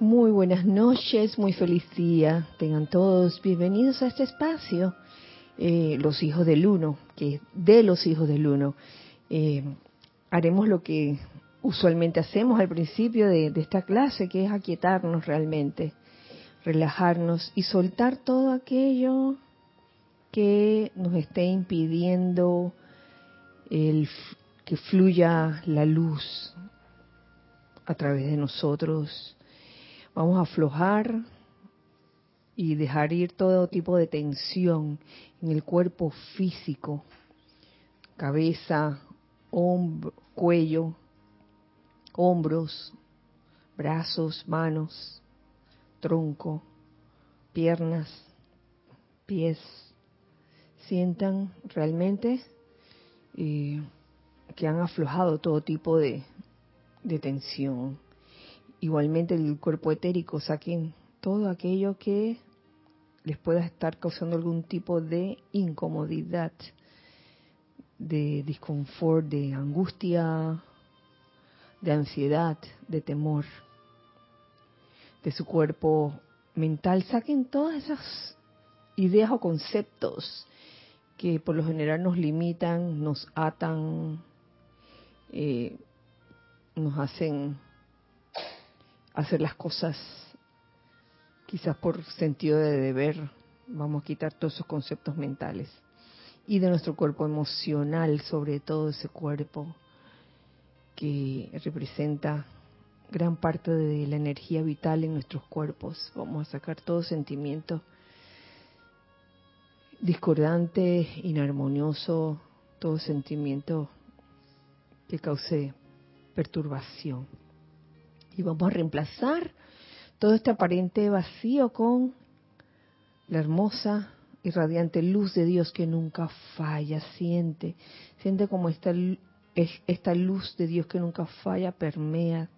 Muy buenas noches, muy feliz día. Tengan todos bienvenidos a este espacio, eh, los hijos del uno, que de los hijos del uno. Eh, haremos lo que usualmente hacemos al principio de, de esta clase, que es aquietarnos realmente, relajarnos y soltar todo aquello que nos esté impidiendo el, que fluya la luz a través de nosotros. Vamos a aflojar y dejar ir todo tipo de tensión en el cuerpo físico, cabeza, hombro, cuello, hombros, brazos, manos, tronco, piernas, pies. Sientan realmente eh, que han aflojado todo tipo de, de tensión. Igualmente el cuerpo etérico, saquen todo aquello que les pueda estar causando algún tipo de incomodidad, de disconfort, de angustia, de ansiedad, de temor, de su cuerpo mental. Saquen todas esas ideas o conceptos que por lo general nos limitan, nos atan, eh, nos hacen hacer las cosas quizás por sentido de deber. Vamos a quitar todos esos conceptos mentales. Y de nuestro cuerpo emocional, sobre todo ese cuerpo que representa gran parte de la energía vital en nuestros cuerpos. Vamos a sacar todo sentimiento discordante, inarmonioso, todo sentimiento que cause perturbación. Y vamos a reemplazar todo este aparente vacío con la hermosa y radiante luz de Dios que nunca falla. Siente, siente como esta, esta luz de Dios que nunca falla permea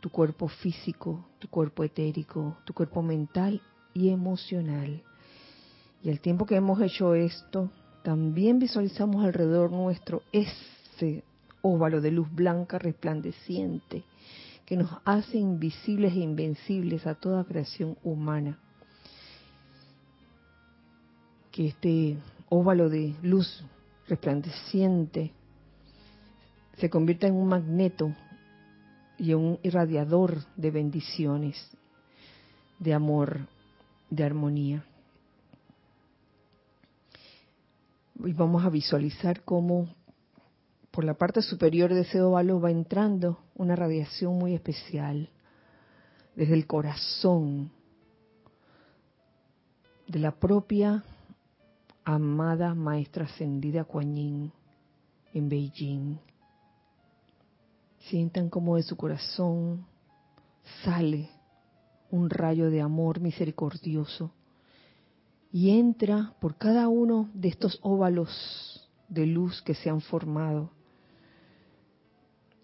tu cuerpo físico, tu cuerpo etérico, tu cuerpo mental y emocional. Y al tiempo que hemos hecho esto, también visualizamos alrededor nuestro ese óvalo de luz blanca resplandeciente que nos hace invisibles e invencibles a toda creación humana. Que este óvalo de luz resplandeciente se convierta en un magneto y en un irradiador de bendiciones, de amor, de armonía. Y vamos a visualizar cómo por la parte superior de ese óvalo va entrando una radiación muy especial desde el corazón de la propia amada maestra ascendida Kuan Yin en Beijing. Sientan como de su corazón sale un rayo de amor misericordioso y entra por cada uno de estos óvalos de luz que se han formado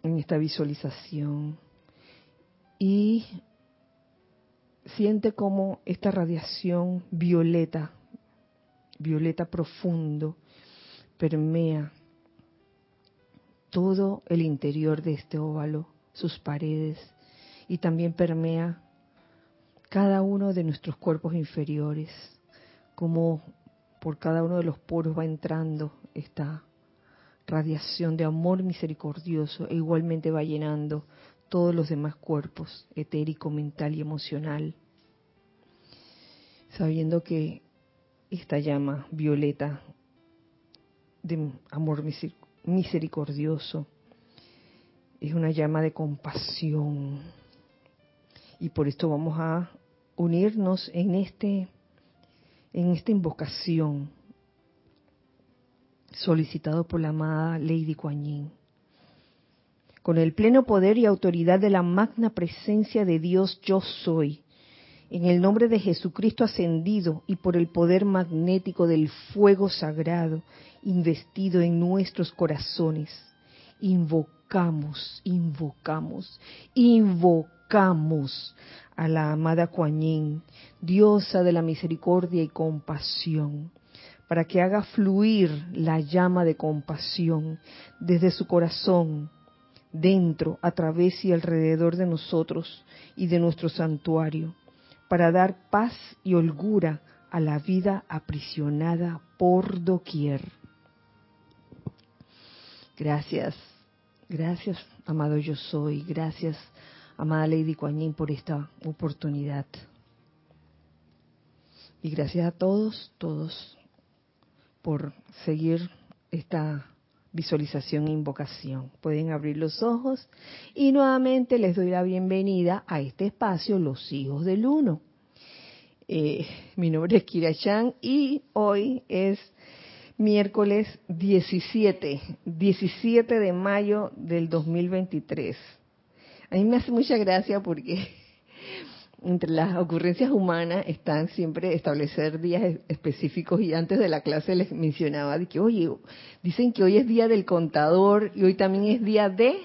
en esta visualización y siente como esta radiación violeta, violeta profundo, permea todo el interior de este óvalo, sus paredes, y también permea cada uno de nuestros cuerpos inferiores, como por cada uno de los poros va entrando esta radiación de amor misericordioso e igualmente va llenando todos los demás cuerpos, etérico, mental y emocional, sabiendo que esta llama violeta de amor misericordioso es una llama de compasión. Y por esto vamos a unirnos en este en esta invocación solicitado por la amada Lady Kuan Yin. Con el pleno poder y autoridad de la magna presencia de Dios yo soy, en el nombre de Jesucristo ascendido y por el poder magnético del fuego sagrado investido en nuestros corazones, invocamos, invocamos, invocamos a la amada Kuan Yin, diosa de la misericordia y compasión para que haga fluir la llama de compasión desde su corazón, dentro, a través y alrededor de nosotros y de nuestro santuario, para dar paz y holgura a la vida aprisionada por doquier. Gracias, gracias, amado yo soy, gracias, amada Lady Kuan por esta oportunidad. Y gracias a todos, todos, por seguir esta visualización e invocación. Pueden abrir los ojos y nuevamente les doy la bienvenida a este espacio, Los Hijos del Uno. Eh, mi nombre es Kira Chan y hoy es miércoles 17, 17 de mayo del 2023. A mí me hace mucha gracia porque entre las ocurrencias humanas están siempre establecer días específicos y antes de la clase les mencionaba de que, oye, dicen que hoy es día del contador y hoy también es día de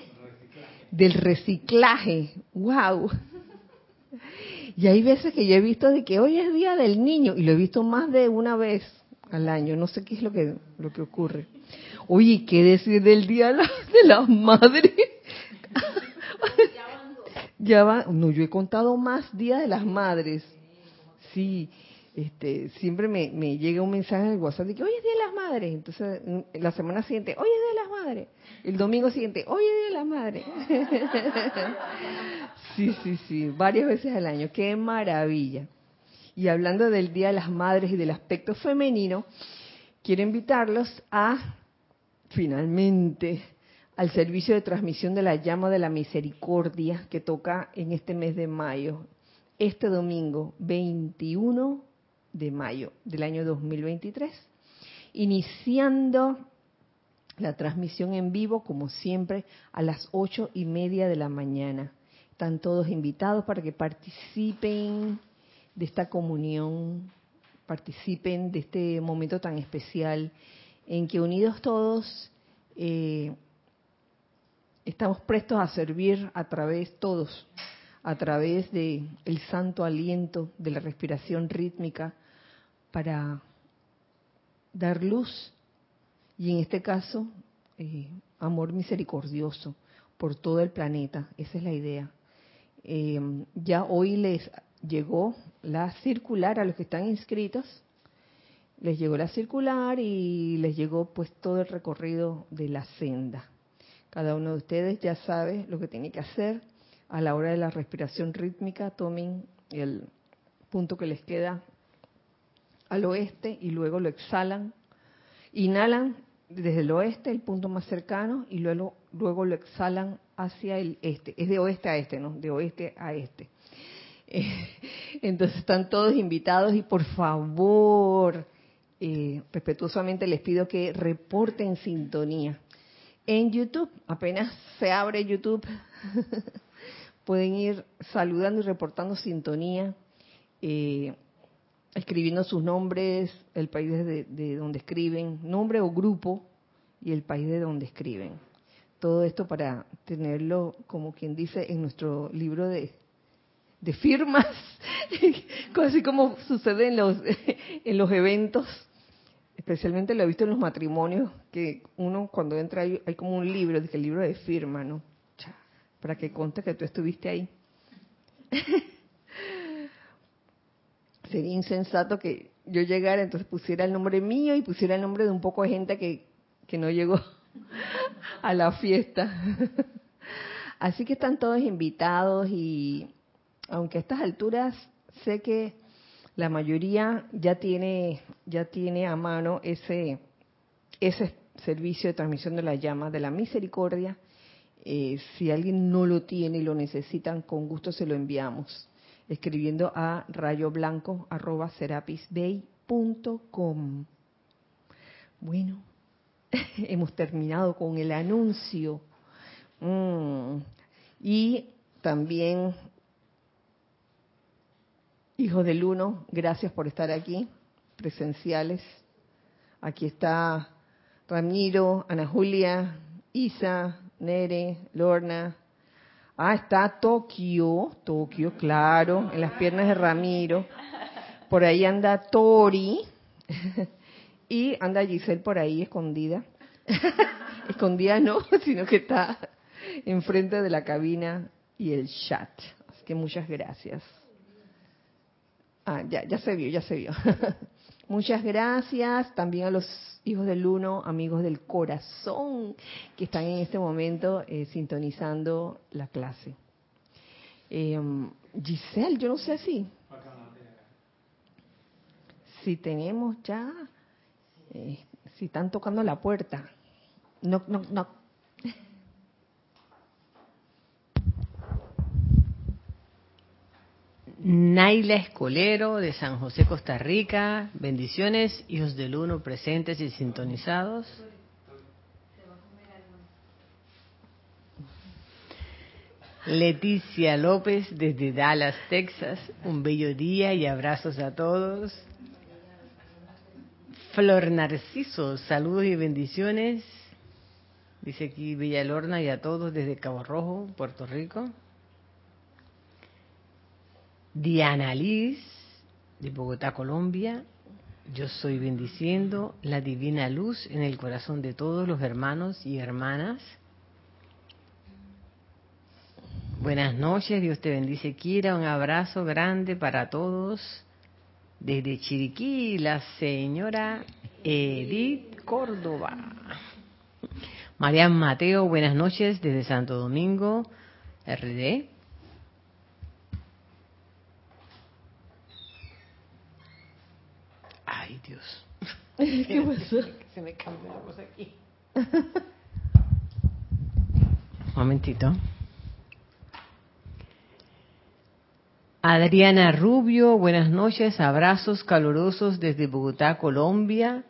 del reciclaje. ¡Wow! Y hay veces que yo he visto de que hoy es día del niño y lo he visto más de una vez al año. No sé qué es lo que lo que ocurre. Oye, ¿qué decir del día de las madres? Ya va, no, yo he contado más días de las madres. Sí, este, siempre me, me llega un mensaje en el WhatsApp de que hoy es Día de las Madres. Entonces, la semana siguiente, hoy es Día de las Madres. El domingo siguiente, hoy es Día de las Madres. sí, sí, sí, varias veces al año. Qué maravilla. Y hablando del Día de las Madres y del aspecto femenino, quiero invitarlos a, finalmente, al servicio de transmisión de la llama de la misericordia que toca en este mes de mayo, este domingo 21 de mayo del año 2023, iniciando la transmisión en vivo, como siempre, a las ocho y media de la mañana. Están todos invitados para que participen de esta comunión, participen de este momento tan especial en que unidos todos eh, estamos prestos a servir a través todos, a través de el santo aliento de la respiración rítmica para dar luz y en este caso eh, amor misericordioso por todo el planeta. Esa es la idea. Eh, ya hoy les llegó la circular a los que están inscritos. Les llegó la circular y les llegó pues todo el recorrido de la senda. Cada uno de ustedes ya sabe lo que tiene que hacer. A la hora de la respiración rítmica, tomen el punto que les queda al oeste y luego lo exhalan. Inhalan desde el oeste, el punto más cercano, y luego, luego lo exhalan hacia el este. Es de oeste a este, ¿no? De oeste a este. Entonces están todos invitados y por favor, eh, respetuosamente les pido que reporten sintonía en YouTube. Apenas se abre YouTube, pueden ir saludando y reportando sintonía, eh, escribiendo sus nombres, el país de, donde escriben, nombre o grupo y el país de donde escriben. Todo esto para tenerlo, como quien dice, en nuestro libro de, firmas, así como sucede en los eventos especialmente lo he visto en los matrimonios, que uno cuando entra hay, como un libro, el libro de firma, ¿no? Para que conte que tú estuviste ahí. Sería insensato que yo llegara, entonces pusiera el nombre mío y pusiera el nombre de un poco de gente que, que no llegó a la fiesta. Así que están todos invitados y aunque a estas alturas sé que la mayoría ya tiene, ya tiene a mano ese, ese servicio de transmisión de la llama de la misericordia. Eh, si alguien no lo tiene y lo necesitan, con gusto se lo enviamos, escribiendo a rayoblanco.com. Bueno, hemos terminado con el anuncio. Mm. Y también Hijo del Uno, gracias por estar aquí, presenciales. Aquí está Ramiro, Ana Julia, Isa, Nere, Lorna. Ah, está Tokio, Tokio, claro, en las piernas de Ramiro. Por ahí anda Tori. Y anda Giselle por ahí escondida. escondida no, sino que está enfrente de la cabina y el chat. Así que muchas gracias. Ah, ya, ya se vio, ya se vio. Muchas gracias también a los hijos del uno, amigos del corazón, que están en este momento eh, sintonizando la clase. Eh, Giselle, yo no sé si. Si tenemos ya, eh, si están tocando la puerta. No, no, no. Naila Escolero de San José, Costa Rica. Bendiciones, hijos del uno presentes y sintonizados. Leticia López desde Dallas, Texas. Un bello día y abrazos a todos. Flor Narciso, saludos y bendiciones. Dice aquí Villalorna y a todos desde Cabo Rojo, Puerto Rico. Diana Liz, de Bogotá, Colombia. Yo soy bendiciendo la divina luz en el corazón de todos los hermanos y hermanas. Buenas noches, Dios te bendice, Kira. Un abrazo grande para todos. Desde Chiriquí, la señora Edith Córdoba. Marian Mateo, buenas noches desde Santo Domingo, RD. Ay, Dios. ¿Qué pasó? Se me cambió la cosa aquí. Un momentito. Adriana Rubio, buenas noches, abrazos calurosos desde Bogotá, Colombia.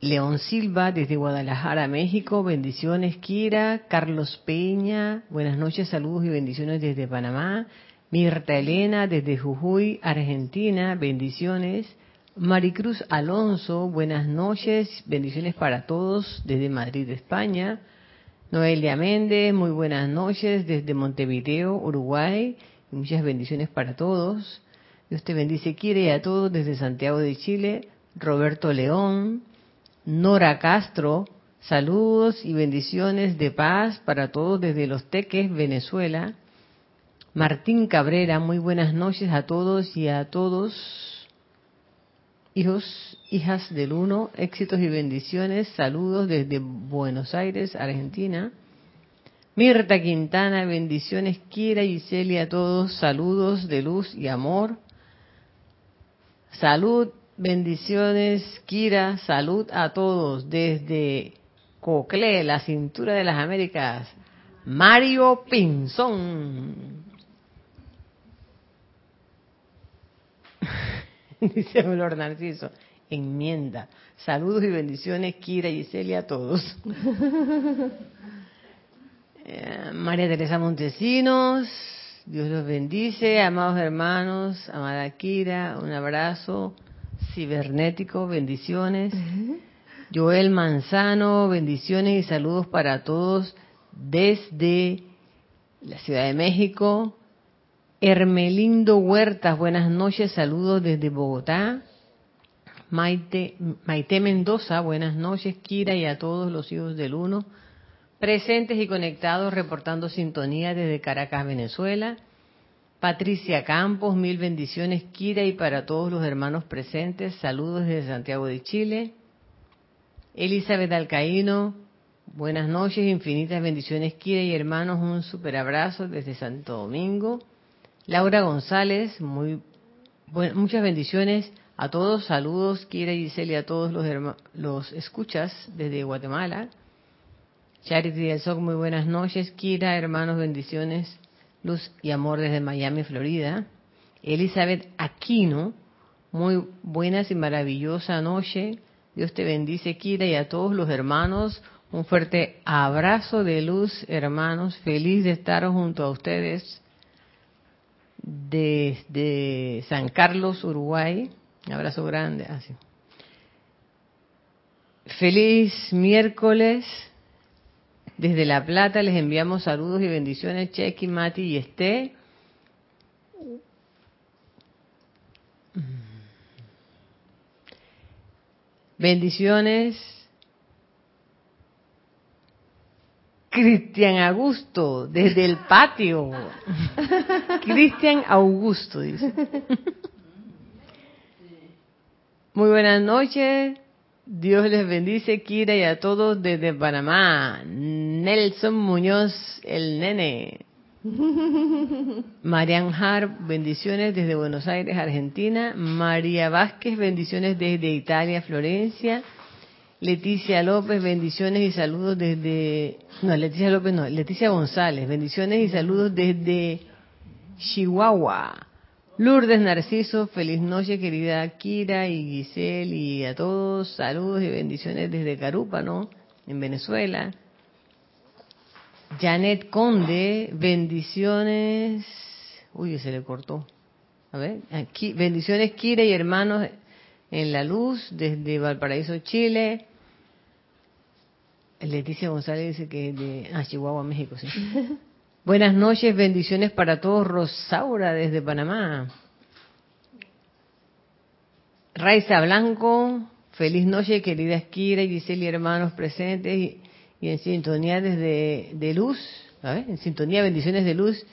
León Silva desde Guadalajara, México, bendiciones Kira. Carlos Peña, buenas noches, saludos y bendiciones desde Panamá. Mirta Elena desde Jujuy, Argentina, bendiciones. Maricruz Alonso, buenas noches, bendiciones para todos desde Madrid, España. Noelia Méndez, muy buenas noches desde Montevideo, Uruguay. Muchas bendiciones para todos. Dios te bendice, quiere a todos desde Santiago de Chile. Roberto León, Nora Castro, saludos y bendiciones de paz para todos desde Los Teques, Venezuela. Martín Cabrera, muy buenas noches a todos y a todos Hijos, hijas del uno, éxitos y bendiciones. Saludos desde Buenos Aires, Argentina. Mirta Quintana, bendiciones. Kira y Celia a todos. Saludos de luz y amor. Salud, bendiciones. Kira, salud a todos. Desde Cocle, la cintura de las Américas. Mario Pinzón. Dice Flor Narciso, enmienda. Saludos y bendiciones, Kira y Celia, a todos. Eh, María Teresa Montesinos, Dios los bendice, amados hermanos, amada Kira, un abrazo cibernético, bendiciones. Joel Manzano, bendiciones y saludos para todos desde la Ciudad de México, Hermelindo Huertas, buenas noches, saludos desde Bogotá. Maite, Maite Mendoza, buenas noches, Kira y a todos los hijos del Uno, presentes y conectados, reportando sintonía desde Caracas, Venezuela. Patricia Campos, mil bendiciones, Kira, y para todos los hermanos presentes, saludos desde Santiago de Chile. Elizabeth Alcaíno, buenas noches, infinitas bendiciones, Kira y hermanos, un super abrazo desde Santo Domingo. Laura González, muy muchas bendiciones a todos, saludos, Kira y Giselle, a todos los, los escuchas desde Guatemala. Charity del Soc, muy buenas noches, Kira, hermanos, bendiciones, luz y amor desde Miami, Florida. Elizabeth Aquino, muy buenas y maravillosa noche. Dios te bendice, Kira, y a todos los hermanos. Un fuerte abrazo de luz, hermanos. Feliz de estar junto a ustedes desde San Carlos, Uruguay. Un abrazo grande. Así. Feliz miércoles. Desde La Plata les enviamos saludos y bendiciones, Chequi, Mati y Esté. Bendiciones. Cristian Augusto, desde el patio. Cristian Augusto, dice. Muy buenas noches. Dios les bendice, Kira, y a todos desde Panamá. Nelson Muñoz, el nene. Marian Harp, bendiciones desde Buenos Aires, Argentina. María Vázquez, bendiciones desde Italia, Florencia. Leticia López, bendiciones y saludos desde... No, Leticia López no, Leticia González, bendiciones y saludos desde Chihuahua. Lourdes Narciso, feliz noche querida Kira y Giselle y a todos, saludos y bendiciones desde Carúpano, en Venezuela. Janet Conde, bendiciones. Uy, se le cortó. A ver, aquí, bendiciones Kira y hermanos en la luz desde Valparaíso, Chile. Leticia González dice que es de ah, Chihuahua, México, sí. Buenas noches, bendiciones para todos. Rosaura desde Panamá. Raiza Blanco, feliz noche, querida Kira y Giselle hermanos presentes y, en sintonía desde de luz, en sintonía, bendiciones de luz,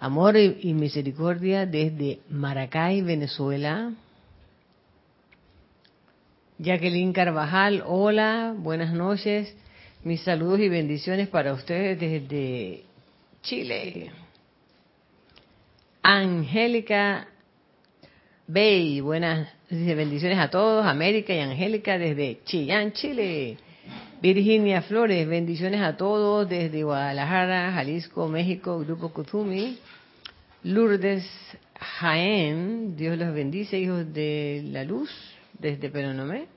amor y misericordia desde Maracay, Venezuela. Jacqueline Carvajal, hola, buenas noches. Mis saludos y bendiciones para ustedes desde Chile. Angélica Bey, buenas bendiciones a todos. América y Angélica desde Chillán, Chile. Virginia Flores, bendiciones a todos desde Guadalajara, Jalisco, México, Grupo Kuzumi. Lourdes Jaén, Dios los bendice, hijos de la luz desde Peronomé.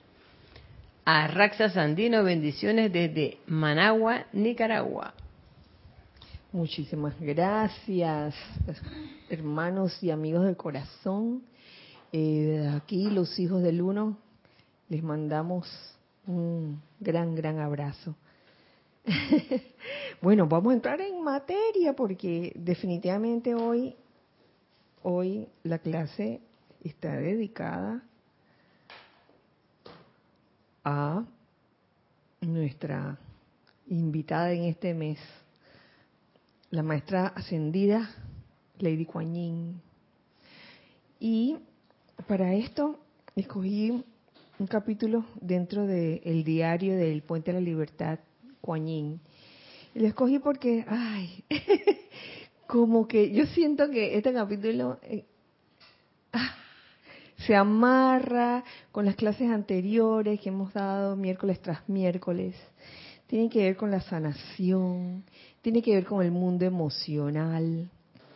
A Raxa Sandino, bendiciones desde Managua, Nicaragua. Muchísimas gracias, hermanos y amigos del corazón. Eh, aquí, los hijos del uno, les mandamos un gran, gran abrazo. bueno, vamos a entrar en materia porque definitivamente hoy, hoy la clase está dedicada a nuestra invitada en este mes, la maestra ascendida Lady Kuan Y para esto escogí un capítulo dentro del diario del Puente de la Libertad, Kuan Y lo escogí porque, ay, como que yo siento que este capítulo eh, ah, se amarra con las clases anteriores que hemos dado miércoles tras miércoles. Tiene que ver con la sanación, tiene que ver con el mundo emocional.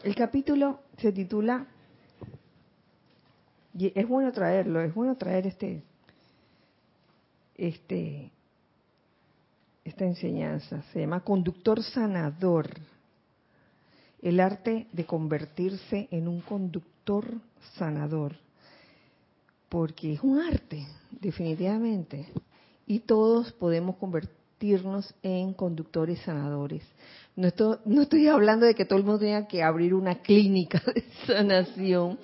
El capítulo se titula, y es bueno traerlo, es bueno traer este, este, esta enseñanza. Se llama Conductor Sanador. El arte de convertirse en un conductor sanador porque es un arte, definitivamente, y todos podemos convertirnos en conductores sanadores. No estoy, no estoy hablando de que todo el mundo tenga que abrir una clínica de sanación,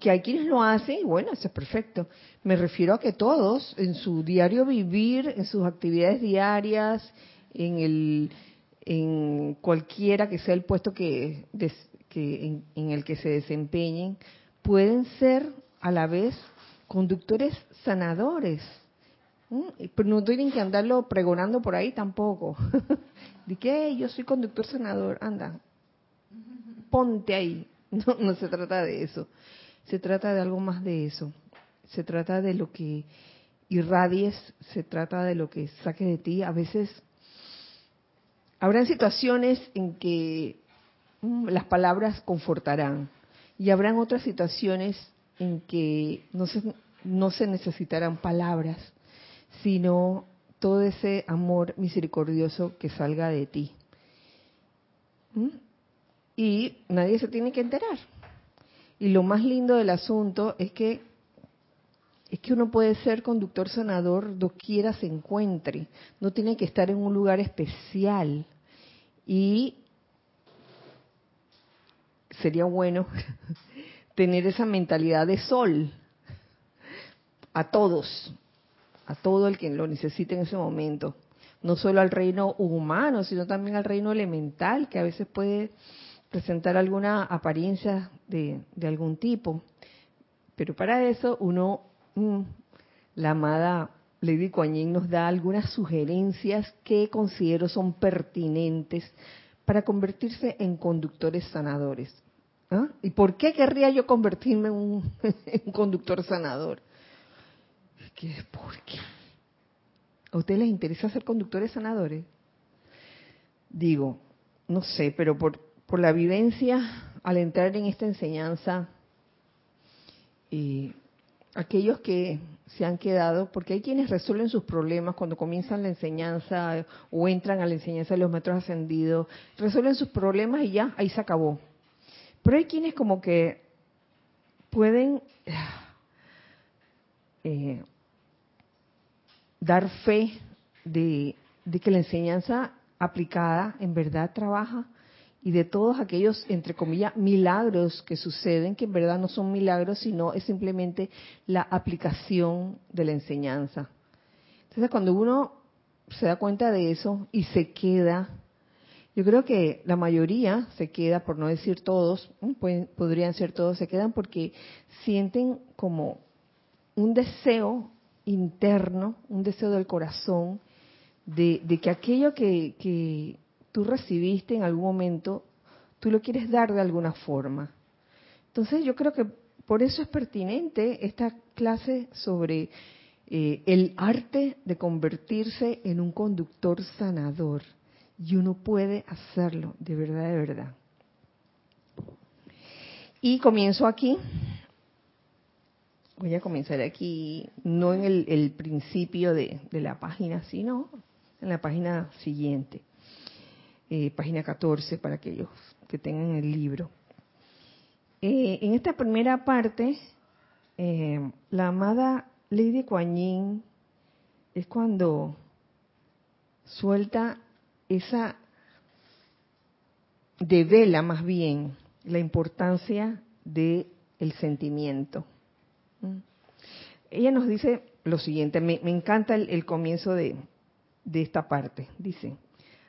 que hay quienes lo hacen y bueno, eso es perfecto. Me refiero a que todos, en su diario vivir, en sus actividades diarias, en el en cualquiera que sea el puesto que, que en el que se desempeñen, pueden ser a la vez conductores sanadores. Pero no tienen que andarlo pregonando por ahí tampoco. ¿De qué? Yo soy conductor sanador. Anda, ponte ahí. No, no se trata de eso. Se trata de algo más de eso. Se trata de lo que irradies, se trata de lo que saques de ti. A veces habrán situaciones en que mm, las palabras confortarán y habrán otras situaciones en que no se, no se necesitarán palabras, sino todo ese amor misericordioso que salga de ti. ¿Mm? Y nadie se tiene que enterar. Y lo más lindo del asunto es que es que uno puede ser conductor sanador doquiera se encuentre, no tiene que estar en un lugar especial. Y sería bueno tener esa mentalidad de sol a todos, a todo el que lo necesite en ese momento. no solo al reino humano, sino también al reino elemental, que a veces puede presentar alguna apariencia de, algún tipo. Pero para eso uno, mm, la amada Lady Kuan nos da algunas sugerencias que considero son pertinentes para convertirse en conductores sanadores. ¿Ah? ¿Y por qué querría yo convertirme en un, conductor sanador? ¿Qué, ¿Por qué? ¿A ustedes les interesa ser conductores sanadores? Digo, no sé, pero por, por la vivencia al entrar en esta enseñanza, y aquellos que se han quedado, porque hay quienes resuelven sus problemas cuando comienzan la enseñanza o entran a la enseñanza de los metros ascendidos, resuelven sus problemas y ya, ahí se acabó. Pero hay quienes como que pueden eh, dar fe de, que la enseñanza aplicada en verdad trabaja y de todos aquellos, entre comillas, milagros que suceden, que en verdad no son milagros, sino es simplemente la aplicación de la enseñanza. Entonces, cuando uno se da cuenta de eso y se queda, yo creo que la mayoría se queda, por no decir todos, podrían ser todos, se quedan porque sienten como un deseo interno, un deseo del corazón, de, que aquello que, tú recibiste en algún momento, tú lo quieres dar de alguna forma. Entonces yo creo que por eso es pertinente esta clase sobre eh, el arte de convertirse en un conductor sanador. Y uno puede hacerlo, de verdad, de verdad. Y comienzo aquí voy a comenzar aquí, no en el, principio de, la página, sino en la página siguiente, eh, página 14 para aquellos que tengan el libro. Eh, en esta primera parte, eh, la amada Lady Kuan es cuando suelta esa devela más bien la importancia del el sentimiento ella nos dice lo siguiente, me, encanta el, comienzo de, esta parte. Dice,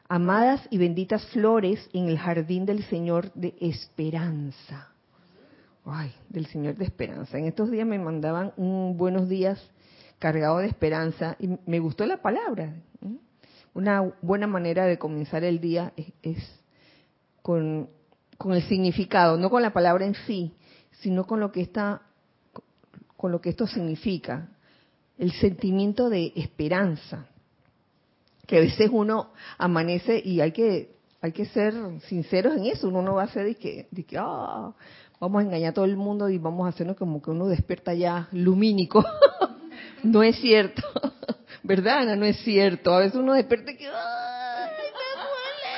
amadas y benditas flores en el jardín del Señor de esperanza. Ay, del Señor de esperanza. En estos días me mandaban un buenos días cargado de esperanza y me gustó la palabra. Una buena manera de comenzar el día es, con, el significado, no con la palabra en sí, sino con lo que está con lo que esto significa, el sentimiento de esperanza, que a veces uno amanece y hay que hay que ser sinceros en eso, uno no va a ser de que, de ah, vamos a engañar a todo el mundo y vamos a hacernos como que uno despierta ya lumínico. no es cierto, ¿verdad Ana? No es cierto. A veces uno despierta que, ay, me duele,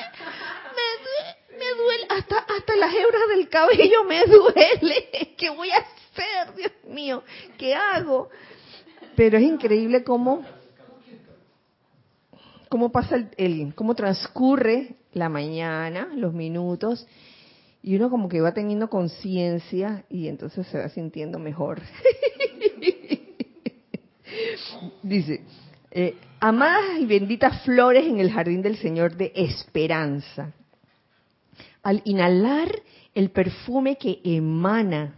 me duele, me duele, hasta, hasta las hebras del cabello me duele. ¿Qué voy a hacer? Dios mío, ¿qué hago? Pero es increíble cómo, cómo pasa el, cómo transcurre la mañana, los minutos, y uno como que va teniendo conciencia y entonces se va sintiendo mejor. Dice, eh, amadas y benditas flores en el jardín del Señor de esperanza. Al inhalar el perfume que emana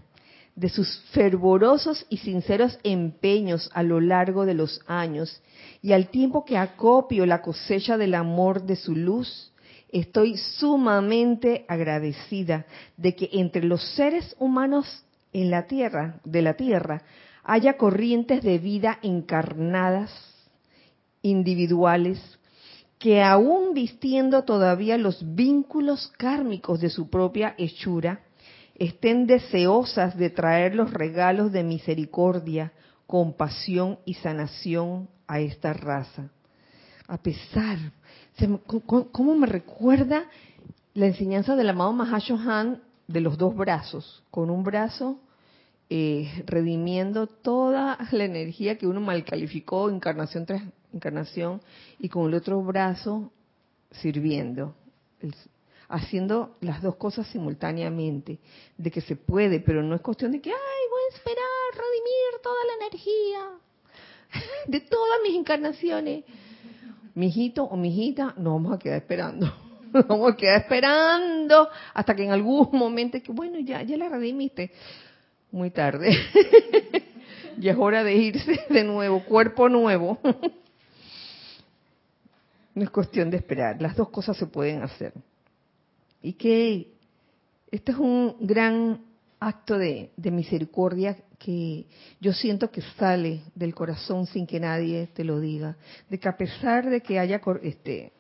de sus fervorosos y sinceros empeños a lo largo de los años, y al tiempo que acopio la cosecha del amor de su luz, estoy sumamente agradecida de que entre los seres humanos en la tierra, de la tierra, haya corrientes de vida encarnadas, individuales, que aún vistiendo todavía los vínculos kármicos de su propia hechura, estén deseosas de traer los regalos de misericordia, compasión y sanación a esta raza. A pesar, ¿cómo me recuerda la enseñanza del amado Mahashohan de los dos brazos? Con un brazo eh, redimiendo toda la energía que uno mal calificó encarnación tras encarnación y con el otro brazo sirviendo, haciendo las dos cosas simultáneamente, de que se puede, pero no es cuestión de que, ay, voy a esperar redimir toda la energía de todas mis encarnaciones. mijito o mijita, nos vamos a quedar esperando. Nos vamos a quedar esperando hasta que en algún momento, que bueno, ya, ya la redimiste. Muy tarde. ya es hora de irse de nuevo, cuerpo nuevo. no es cuestión de esperar, las dos cosas se pueden hacer. Y que este es un gran acto de, misericordia que yo siento que sale del corazón sin que nadie te lo diga, de que a pesar de que haya este,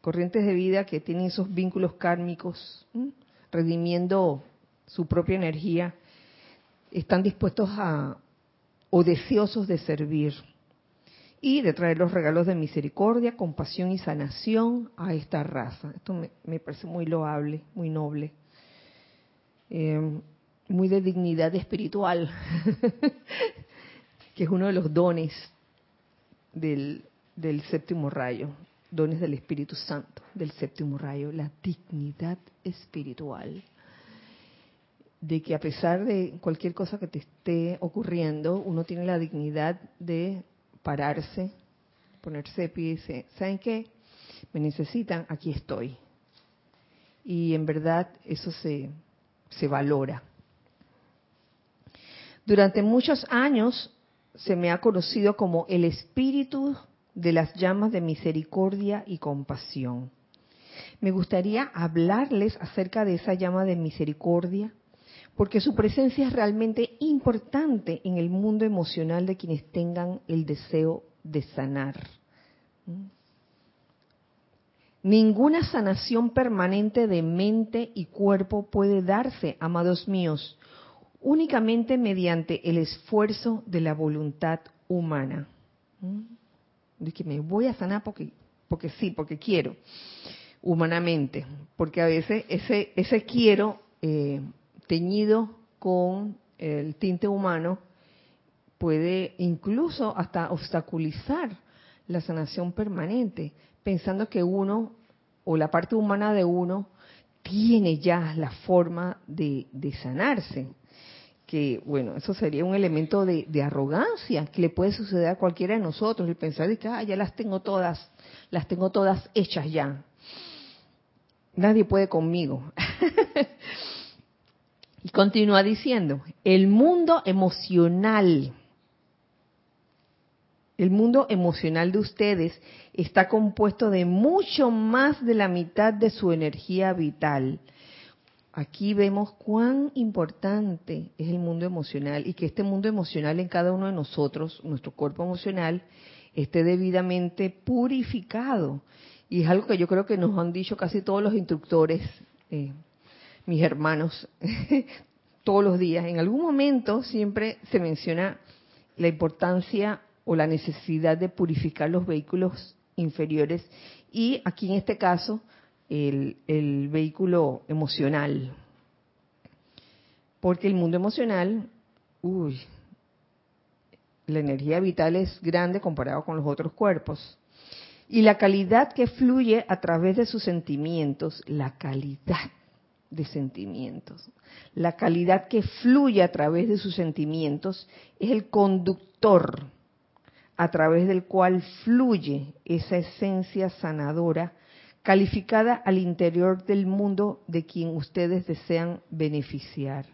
corrientes de vida que tienen esos vínculos kármicos, redimiendo su propia energía, están dispuestos a o deseosos de servir y de traer los regalos de misericordia, compasión y sanación a esta raza. Esto me, parece muy loable, muy noble. Eh, muy de dignidad espiritual, que es uno de los dones del, séptimo rayo, dones del Espíritu Santo, del séptimo rayo, la dignidad espiritual. De que a pesar de cualquier cosa que te esté ocurriendo, uno tiene la dignidad de pararse, ponerse de pie y decir, ¿saben qué? Me necesitan, aquí estoy. Y en verdad eso se, se valora. Durante muchos años se me ha conocido como el espíritu de las llamas de misericordia y compasión. Me gustaría hablarles acerca de esa llama de misericordia, porque su presencia es realmente importante en el mundo emocional de quienes tengan el deseo de sanar. Ninguna sanación permanente de mente y cuerpo puede darse, amados míos, únicamente mediante el esfuerzo de la voluntad humana. De que me voy a sanar porque, porque sí, porque quiero, humanamente. Porque a veces ese, ese quiero eh, teñido con el tinte humano puede incluso hasta obstaculizar la sanación permanente, pensando que uno o la parte humana de uno tiene ya la forma de, de sanarse que, bueno, eso sería un elemento de, arrogancia que le puede suceder a cualquiera de nosotros, y pensar que, ah, ya las tengo todas, las tengo todas hechas ya. Nadie puede conmigo. y continúa diciendo, el mundo emocional, el mundo emocional de ustedes está compuesto de mucho más de la mitad de su energía vital aquí vemos cuán importante es el mundo emocional y que este mundo emocional en cada uno de nosotros, nuestro cuerpo emocional, esté debidamente purificado. Y es algo que yo creo que nos han dicho casi todos los instructores, eh, mis hermanos, todos los días. En algún momento siempre se menciona la importancia o la necesidad de purificar los vehículos inferiores y aquí en este caso el, vehículo emocional. Porque el mundo emocional, uy, la energía vital es grande comparado con los otros cuerpos. Y la calidad que fluye a través de sus sentimientos, la calidad de sentimientos, la calidad que fluye a través de sus sentimientos es el conductor a través del cual fluye esa esencia sanadora calificada al interior del mundo de quien ustedes desean beneficiar.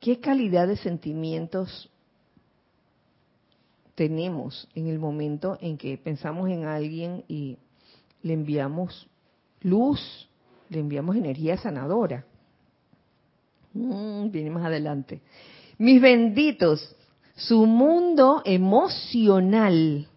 ¿Qué calidad de sentimientos tenemos en el momento en que pensamos en alguien y le enviamos luz, le enviamos energía sanadora? Mm, viene más adelante. Mis benditos, su mundo emocional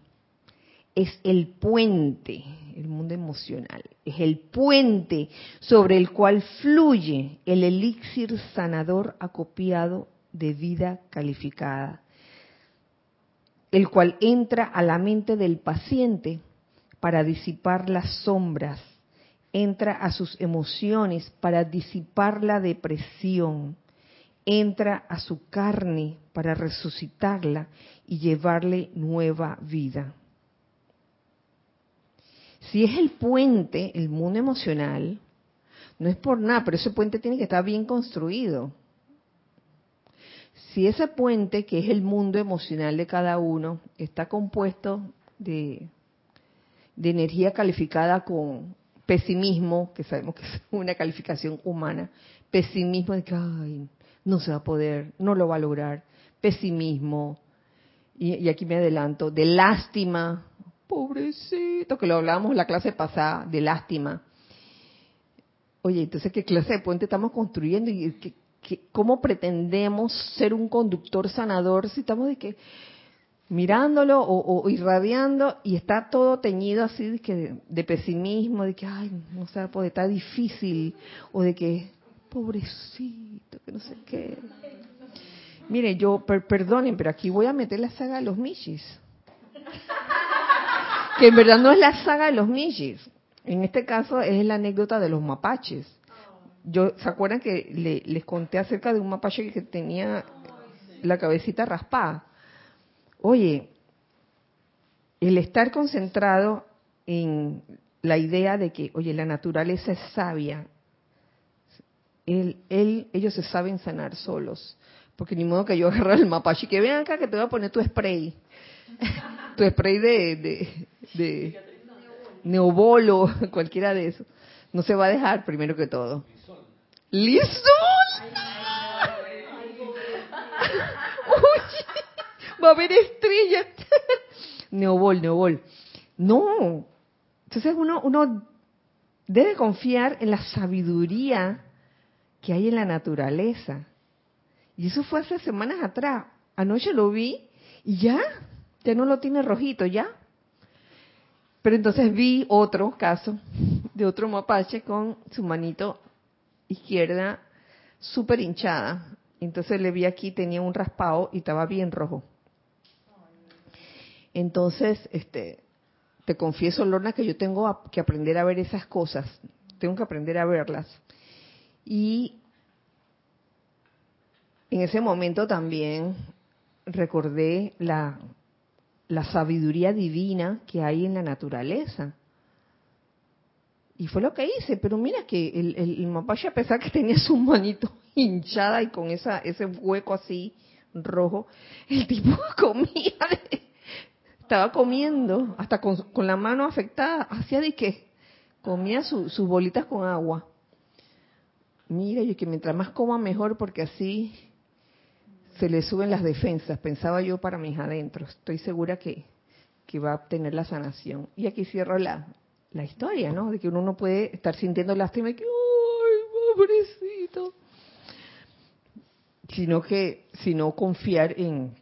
es el puente el mundo emocional, es el puente sobre el cual fluye el elixir sanador acopiado de vida calificada, el cual entra a la mente del paciente para disipar las sombras, entra a sus emociones para disipar la depresión, entra a su carne para resucitarla y llevarle nueva vida. Si es el puente, el mundo emocional, no es por nada, pero ese puente tiene que estar bien construido. Si ese puente, que es el mundo emocional de cada uno, está compuesto de, de energía calificada con pesimismo, que sabemos que es una calificación humana, pesimismo de que ay, no se va a poder, no lo va a lograr, pesimismo, y, aquí me adelanto, de lástima, pobrecito, que lo hablábamos en la clase pasada, de lástima. Oye, entonces, ¿qué clase de puente estamos construyendo? ¿Y qué, cómo pretendemos ser un conductor sanador si estamos de que mirándolo o, irradiando y está todo teñido así de, que, de pesimismo, de que, ay, no sé, pues está difícil, o de que, pobrecito, que no sé qué. Mire, yo, perdonen, pero aquí voy a meter la saga de los Mishis. Que en verdad no es la saga de los Mishis. En este caso es la anécdota de los mapaches. Yo, ¿Se acuerdan que les conté acerca de un mapache que tenía la cabecita raspada? Oye, el estar concentrado en la idea de que, oye, la naturaleza es sabia, él, él, ellos se saben sanar solos. Porque ni modo que yo agarre el mapache y que vean acá que te voy a poner tu spray. tu spray de, de, de neobolo, cualquiera de esos. No se va a dejar primero que todo. ¿Listo? Va a haber estrellas. neobol, neobol. No. Entonces uno, uno debe confiar en la sabiduría que hay en la naturaleza. Y eso fue hace semanas atrás. Anoche lo vi y ya, ya no lo tiene rojito, ya. Pero entonces vi otro caso de otro mapache con su manito izquierda súper hinchada. Entonces le vi aquí, tenía un raspado y estaba bien rojo. Entonces, este, te confieso, Lorna, que yo tengo que aprender a ver esas cosas. Tengo que aprender a verlas. Y en ese momento también recordé la, sabiduría divina que hay en la naturaleza. Y fue lo que hice, pero mira que el, el, mapache, a pesar que tenía su manito hinchada y con esa, ese hueco así rojo, el tipo comía, estaba comiendo, hasta con, la mano afectada, hacía de qué, comía sus bolitas con agua. Mira, y que mientras más coma mejor, porque así se le suben las defensas, pensaba yo para mis adentros. Estoy segura que, va a obtener la sanación. Y aquí cierro la, la historia, ¿no? De que uno no puede estar sintiendo lástima y que, ¡ay, pobrecito! Sino que, sino confiar en,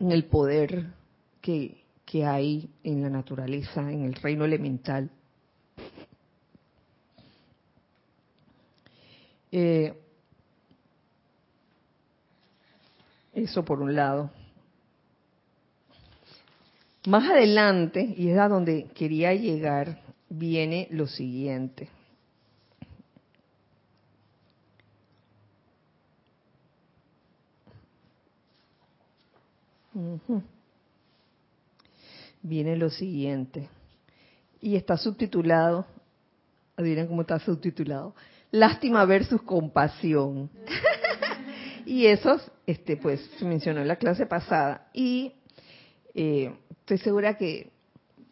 en el poder que, que hay en la naturaleza, en el reino elemental. Eh, Eso por un lado. Más adelante, y es a donde quería llegar, viene lo siguiente. Viene lo siguiente. Y está subtitulado, adivinen cómo está subtitulado, Lástima versus compasión. Y eso, este, pues, se mencionó en la clase pasada. Y eh, estoy segura que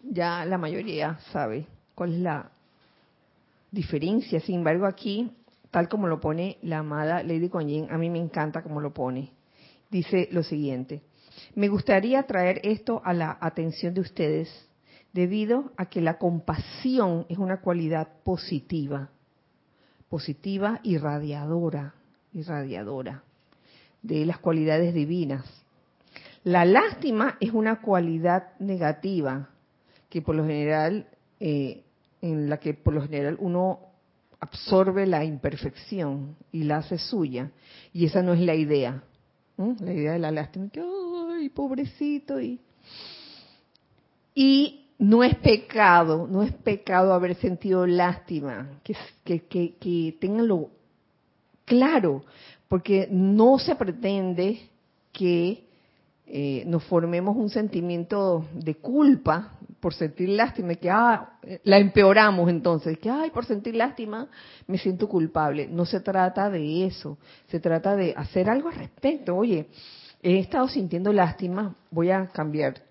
ya la mayoría sabe cuál es la diferencia. Sin embargo, aquí, tal como lo pone la amada Lady Kuan a mí me encanta como lo pone. Dice lo siguiente. Me gustaría traer esto a la atención de ustedes debido a que la compasión es una cualidad positiva, positiva y radiadora, irradiadora de las cualidades divinas. La lástima es una cualidad negativa que por lo general, eh, en la que por lo general uno absorbe la imperfección y la hace suya. Y esa no es la idea. La idea de la lástima, que, ay, pobrecito. Y, y no es pecado, no es pecado haber sentido lástima, que, que, que, tenganlo claro, porque no se pretende que eh, nos formemos un sentimiento de culpa por sentir lástima, que ah, la empeoramos entonces, que ay, por sentir lástima me siento culpable. No se trata de eso, se trata de hacer algo al respecto. Oye, he estado sintiendo lástima, voy a cambiar,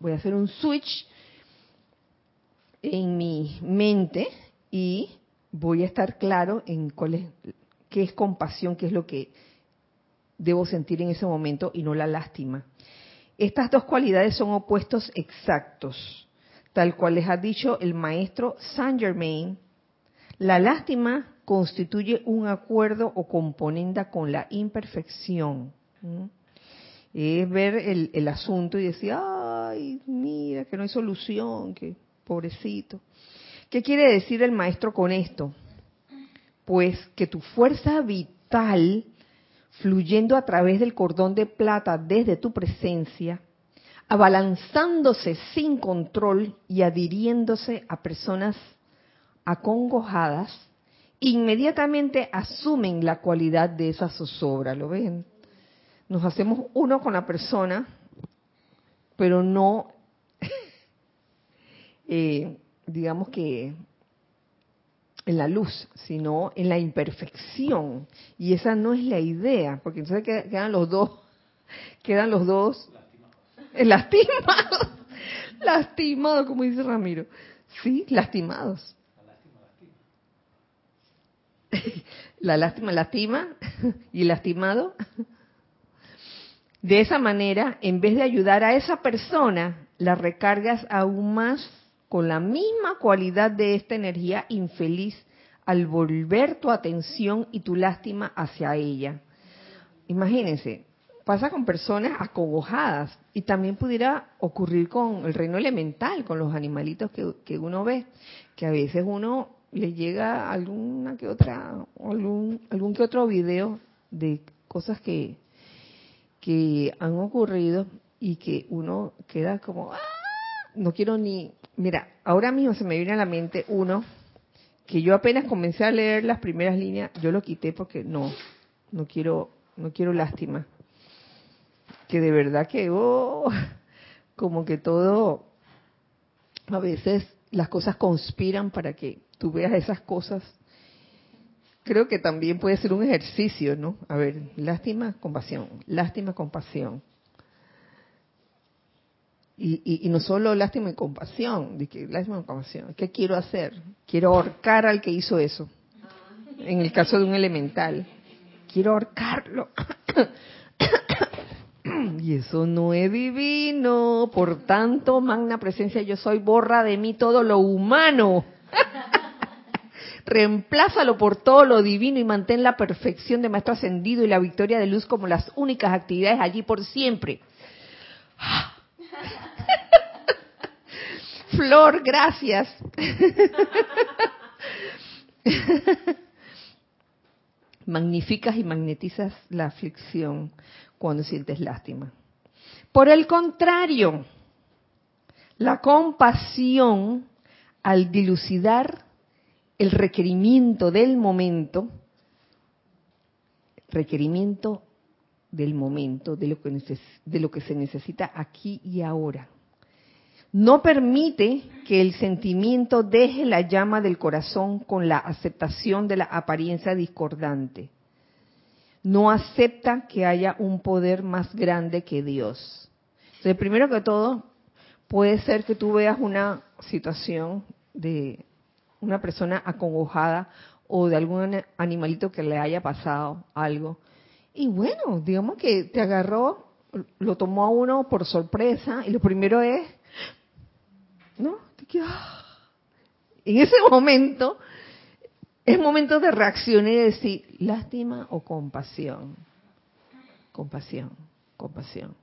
voy a hacer un switch en mi mente y voy a estar claro en cuál es, qué es compasión, qué es lo que debo sentir en ese momento y no la lástima. Estas dos cualidades son opuestos exactos, tal cual les ha dicho el maestro Saint Germain. La lástima constituye un acuerdo o componenda con la imperfección. Es ver el, el, asunto y decir, ay, mira, que no hay solución, que pobrecito. ¿Qué quiere decir el maestro con esto? Pues que tu fuerza vital fluyendo a través del cordón de plata desde tu presencia, abalanzándose sin control y adhiriéndose a personas acongojadas, inmediatamente asumen la cualidad de esa zozobra, ¿lo ven? Nos hacemos uno con la persona, pero no, eh, digamos que en la luz, sino en la imperfección. Y esa no es la idea, porque entonces quedan los dos, quedan los dos lastimados, lastimados, como dice Ramiro. Sí, lastimados. La lástima lastima y lastimado. De esa manera, en vez de ayudar a esa persona, la recargas aún más con la misma cualidad de esta energía infeliz al volver tu atención y tu lástima hacia ella. Imagínense, pasa con personas acogojadas y también pudiera ocurrir con el reino elemental, con los animalitos que, uno ve, que a veces uno le llega alguna que otra, algún, que otro video de cosas que, que han ocurrido y que uno queda como, ¡ah! No quiero ni Mira, ahora mismo se me viene a la mente uno que yo apenas comencé a leer las primeras líneas, yo lo quité porque no, no quiero, no quiero lástima. Que de verdad que, oh, como que todo, a veces las cosas conspiran para que tú veas esas cosas. Creo que también puede ser un ejercicio, ¿no? A ver, lástima, compasión, lástima, compasión y, no solo lástima y compasión, de lástima y compasión. ¿Qué quiero hacer? Quiero ahorcar al que hizo eso. En el caso de un elemental, quiero ahorcarlo. y eso no es divino. Por tanto, magna presencia, yo soy, borra de mí todo lo humano. Reemplázalo por todo lo divino y mantén la perfección de Maestro Ascendido y la victoria de luz como las únicas actividades allí por siempre. Flor, gracias. Magnificas y magnetizas la aflicción cuando sientes lástima. Por el contrario, la compasión, al dilucidar el requerimiento del momento, requerimiento del momento, de lo que, de lo que se necesita aquí y ahora, no permite que el sentimiento deje la llama del corazón con la aceptación de la apariencia discordante. No acepta que haya un poder más grande que Dios. Entonces, primero que todo, puede ser que tú veas una situación de una persona acongojada o de algún animalito que le haya pasado algo. Y bueno, digamos que te agarró, lo tomó a uno por sorpresa y lo primero es ¿no? En ese momento es momento de reaccionar y decir lástima o compasión. Compasión, compasión.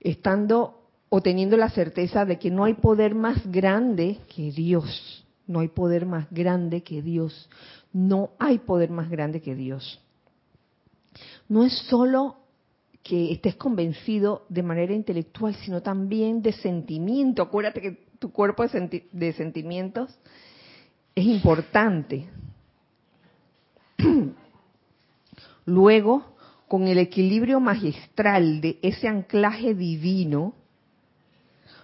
Estando o teniendo la certeza de que no hay poder más grande que Dios. No hay poder más grande que Dios. No hay poder más grande que Dios. No es solo que estés convencido de manera intelectual, sino también de sentimiento. Acuérdate que tu cuerpo de, sentimientos es importante. Luego, con el equilibrio magistral de ese anclaje divino,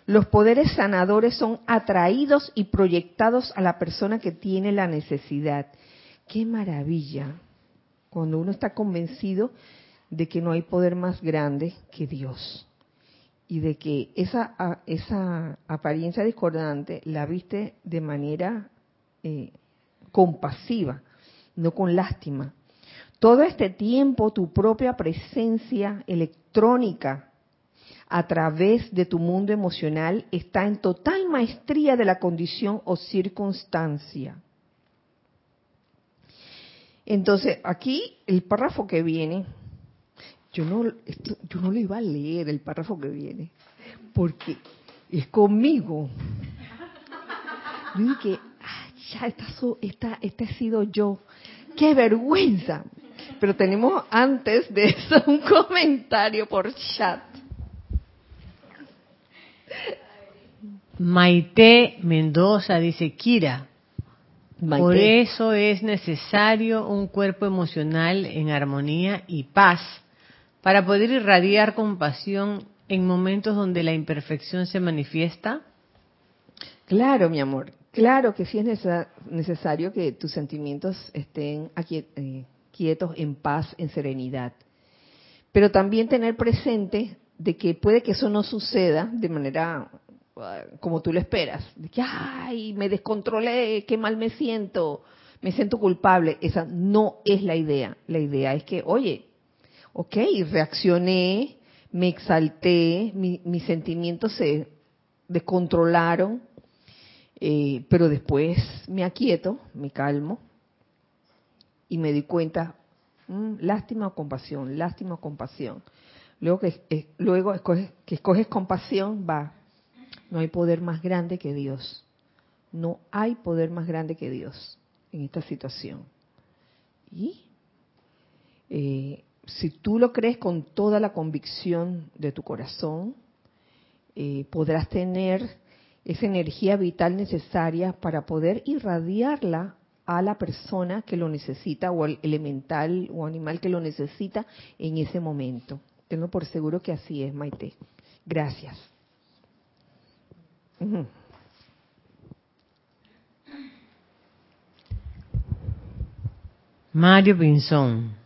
los poderes sanadores son atraídos y proyectados a la persona que tiene la necesidad. ¡Qué maravilla! Cuando uno está convencido de que no hay poder más grande que Dios. y de que esa, esa apariencia discordante la viste de manera eh, compasiva, no con lástima. Todo este tiempo tu propia presencia electrónica a través de tu mundo emocional está en total maestría de la condición o circunstancia. Entonces, aquí el párrafo que viene, yo no, yo no lo iba a leer el párrafo que viene, porque es conmigo. Yo dije, ah, ya, esta, esta, este he sido yo. ¡Qué vergüenza! Pero tenemos antes de eso un comentario por chat. Maite Mendoza dice, Kira, por eso es necesario un cuerpo emocional en armonía y paz para poder irradiar compasión en momentos donde la imperfección se manifiesta. Claro, mi amor, claro que sí es necesario que tus sentimientos estén aquí, eh, quietos, en paz, en serenidad. Pero también tener presente de que puede que eso no suceda de manera como tú lo esperas, de que, ay, me descontrolé, qué mal me siento, me siento culpable. Esa no es la idea. La idea es que, oye, ok, reaccioné, me exalté, mis sentimientos se descontrolaron, eh, pero después me aquieto, me calmo y me di cuenta, mm, lástima o compasión, lástima o compasión. Luego que, luego que escoges compasión, va, no hay poder más grande que Dios. No hay poder más grande que Dios en esta situación. Y eh, si tú lo crees con toda la convicción de tu corazón, eh, podrás tener esa energía vital necesaria para poder irradiarla a la persona que lo necesita o al elemental o animal que lo necesita en ese momento. Tengo por seguro que así es, Maite. Gracias. Mario Pinzón.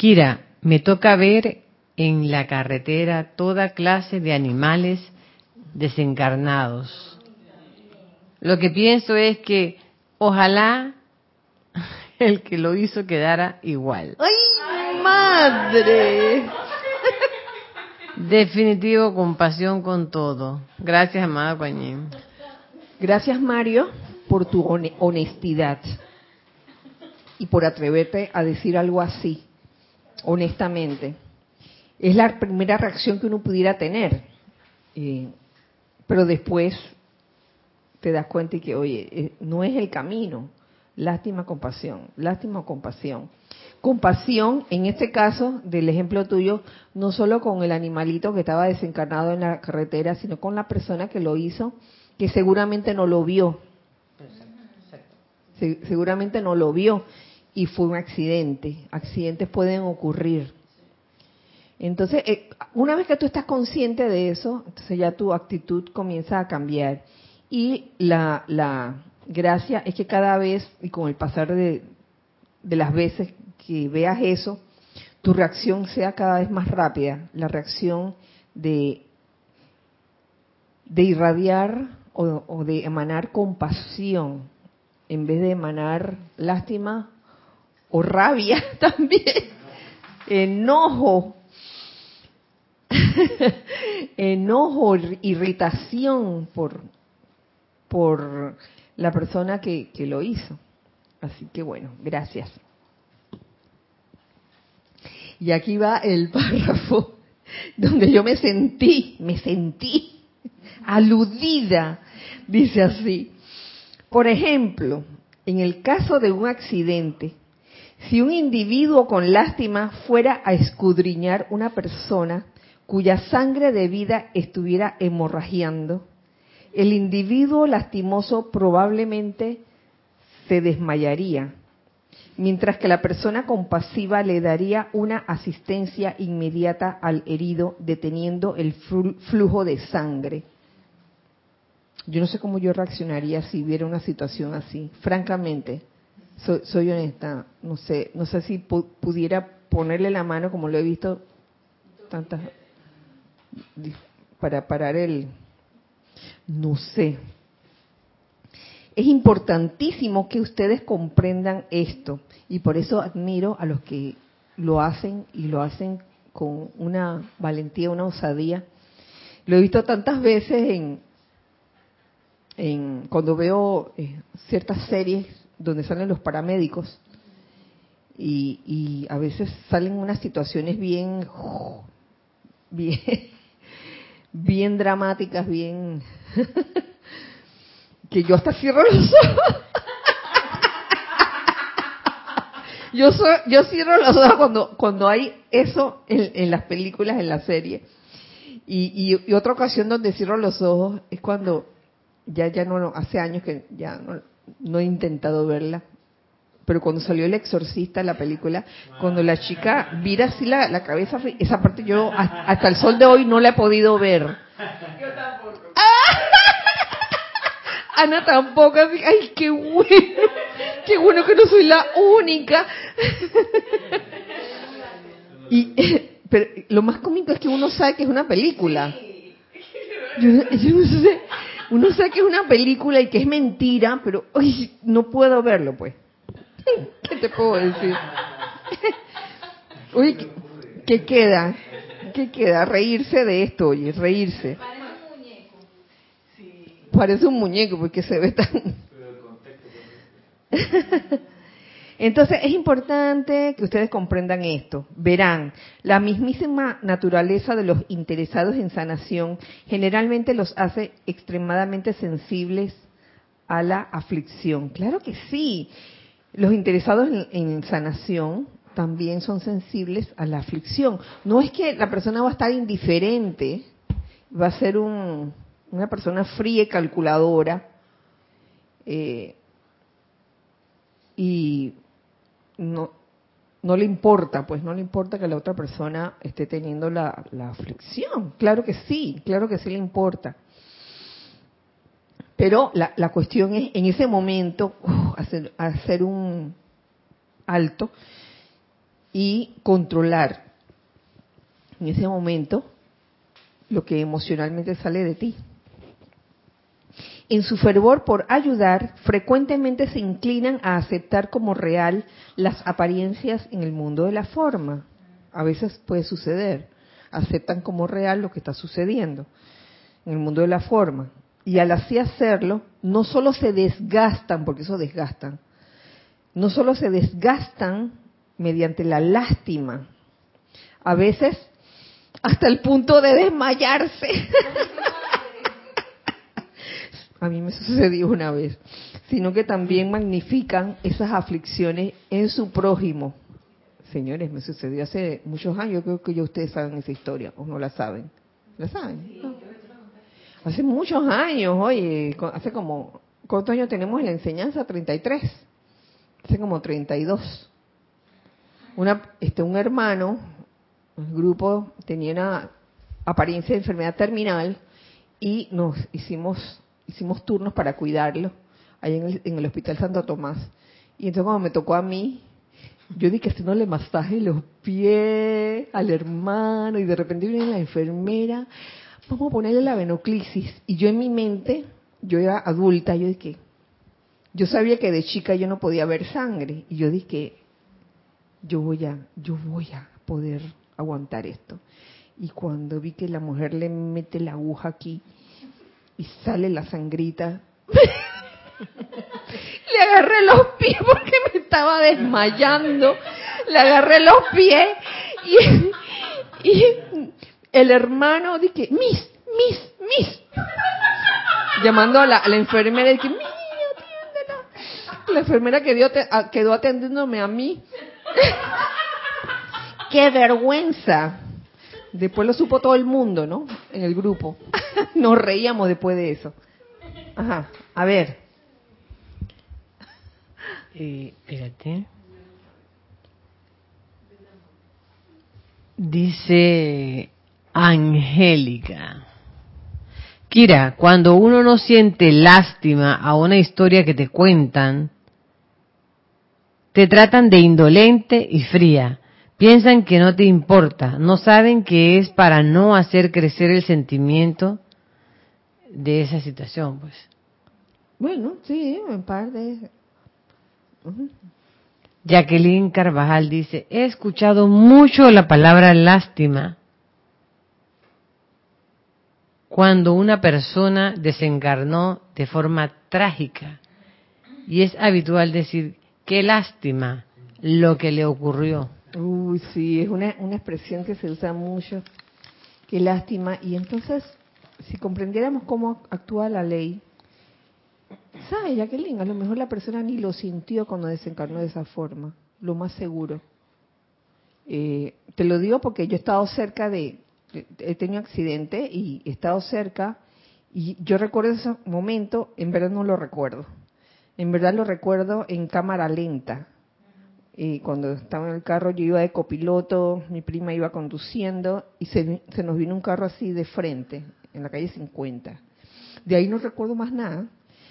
Kira, me toca ver en la carretera toda clase de animales desencarnados. Lo que pienso es que ojalá el que lo hizo quedara igual. ¡Ay, madre! Definitivo, compasión con todo. Gracias, amada Pañín. Gracias, Mario, por tu honestidad y por atreverte a decir algo así, honestamente. Es la primera reacción que uno pudiera tener, eh, pero después te das cuenta y que, oye, eh, no es el camino. Lástima, compasión, lástima, compasión compasión, en este caso del ejemplo tuyo, no solo con el animalito que estaba desencarnado en la carretera, sino con la persona que lo hizo, que seguramente no lo vio. seguramente no lo vio y fue un accidente. Accidentes pueden ocurrir. Entonces, eh, una vez que tú estás consciente de eso, entonces ya tu actitud comienza a cambiar. Y la, la gracia es que cada vez, y con el pasar de, de las veces que veas eso, tu reacción sea cada vez más rápida, la reacción de, de irradiar o, de emanar compasión en vez de emanar lástima o rabia también, enojo, enojo, irritación por, por la persona que, que lo hizo. Así que bueno, gracias. Y aquí va el párrafo donde yo me sentí, me sentí aludida. Dice así, por ejemplo, en el caso de un accidente, si un individuo con lástima fuera a escudriñar una persona cuya sangre de vida estuviera hemorragiando, el individuo lastimoso probablemente se desmayaría mientras que la persona compasiva le daría una asistencia inmediata al herido, deteniendo el flujo de sangre. Yo no sé cómo yo reaccionaría si viera una situación así. Francamente, soy, honesta. No sé, no sé si pudiera ponerle la mano como lo he visto tantas. para parar el, no sé. Es importantísimo que ustedes comprendan esto y por eso admiro a los que lo hacen y lo hacen con una valentía, una osadía. Lo he visto tantas veces en, en cuando veo eh, ciertas series donde salen los paramédicos y, y, a veces salen unas situaciones bien, bien, bien dramáticas, bien que yo hasta cierro los ojos. yo, yo cierro los ojos cuando, cuando hay eso en, las películas, en la serie. Y, y, otra ocasión donde cierro los ojos es cuando ya ya no hace años que ya no, no he intentado verla pero cuando salió el exorcista la película cuando la chica vira así la, la cabeza esa parte yo hasta el sol de hoy no la he podido ver. Yo tampoco. Ana tampoco ay qué bueno qué bueno que no soy la única. Y pero lo más cómico es que uno sabe que es una película. Yo, yo no sé uno sabe que es una película y que es mentira, pero hoy no puedo verlo, pues. ¿Qué te puedo decir? Uy, ¿qué, queda? ¿Qué queda? Reírse de esto, oye, reírse. Parece un muñeco. Parece un muñeco porque se ve tan... Entonces es importante que ustedes comprendan esto. Verán, la mismísima naturaleza de los interesados en sanación generalmente los hace extremadamente sensibles a la aflicción. Claro que sí. Los interesados en, sanación también son sensibles a la aflicción. No es que la persona va a estar indiferente, va a ser una persona fría y calculadora. Eh, y no, no le importa, pues no le importa que la otra persona esté teniendo la, aflicción. Claro que sí, claro que sí le importa. Pero la, la cuestión es en ese momento hacer, hacer un alto y controlar en ese momento lo que emocionalmente sale de ti en su fervor por ayudar, frecuentemente se inclinan a aceptar como real las apariencias en el mundo de la forma. A veces puede suceder. Aceptan como real lo que está sucediendo en el mundo de la forma. Y al así hacerlo, no solo se desgastan, porque eso desgastan, no solo se desgastan mediante la lástima, a veces hasta el punto de desmayarse. a mí me sucedió una vez, sino que también magnifican esas aflicciones en su prójimo. Señores, me sucedió hace muchos años, yo creo que ya ustedes saben esa historia, o no la saben. ¿La saben? Hace muchos años, oye, hace como, ¿cuántos años tenemos en la enseñanza? 33. Hace como 32. Una, este, un hermano, un grupo, tenía una apariencia de enfermedad terminal y nos hicimos hicimos turnos para cuidarlo ahí en el, Hospital Santo Tomás. Y entonces cuando me tocó a mí, yo dije haciéndole masaje los pies al hermano y de repente viene la enfermera, vamos a ponerle la venoclisis. Y yo en mi mente, yo era adulta, yo dije, yo sabía que de chica yo no podía ver sangre. Y yo dije, yo voy a, yo voy a poder aguantar esto. Y cuando vi que la mujer le mete la aguja aquí, y sale la sangrita. Le agarré los pies porque me estaba desmayando. Le agarré los pies y, el hermano dije, Miss, Miss, Miss. Llamando a la, enfermera y dije, Mira, atiéndela. La enfermera quedó, quedó atendiéndome a mí. ¡Qué vergüenza! Después lo supo todo el mundo, ¿no? En el grupo. Nos reíamos después de eso. Ajá, a ver. Eh, espérate. Dice Angélica. Kira, cuando uno no siente lástima a una historia que te cuentan, te tratan de indolente y fría Piensan que no te importa, no saben que es para no hacer crecer el sentimiento de esa situación, pues. Bueno, sí, en parte. Jacqueline Carvajal dice, he escuchado mucho la palabra lástima cuando una persona desencarnó de forma trágica y es habitual decir, qué lástima lo que le ocurrió. Uy, sí, es una, una expresión que se usa mucho. Qué lástima. Y entonces, si comprendiéramos cómo actúa la ley, ¿sabe, Jacqueline? A lo mejor la persona ni lo sintió cuando desencarnó de esa forma, lo más seguro. Eh, te lo digo porque yo he estado cerca de, he tenido accidente y he estado cerca y yo recuerdo ese momento, en verdad no lo recuerdo. En verdad lo recuerdo en cámara lenta y cuando estaba en el carro yo iba de copiloto, mi prima iba conduciendo y se, se nos vino un carro así de frente, en la calle 50. De ahí no recuerdo más nada.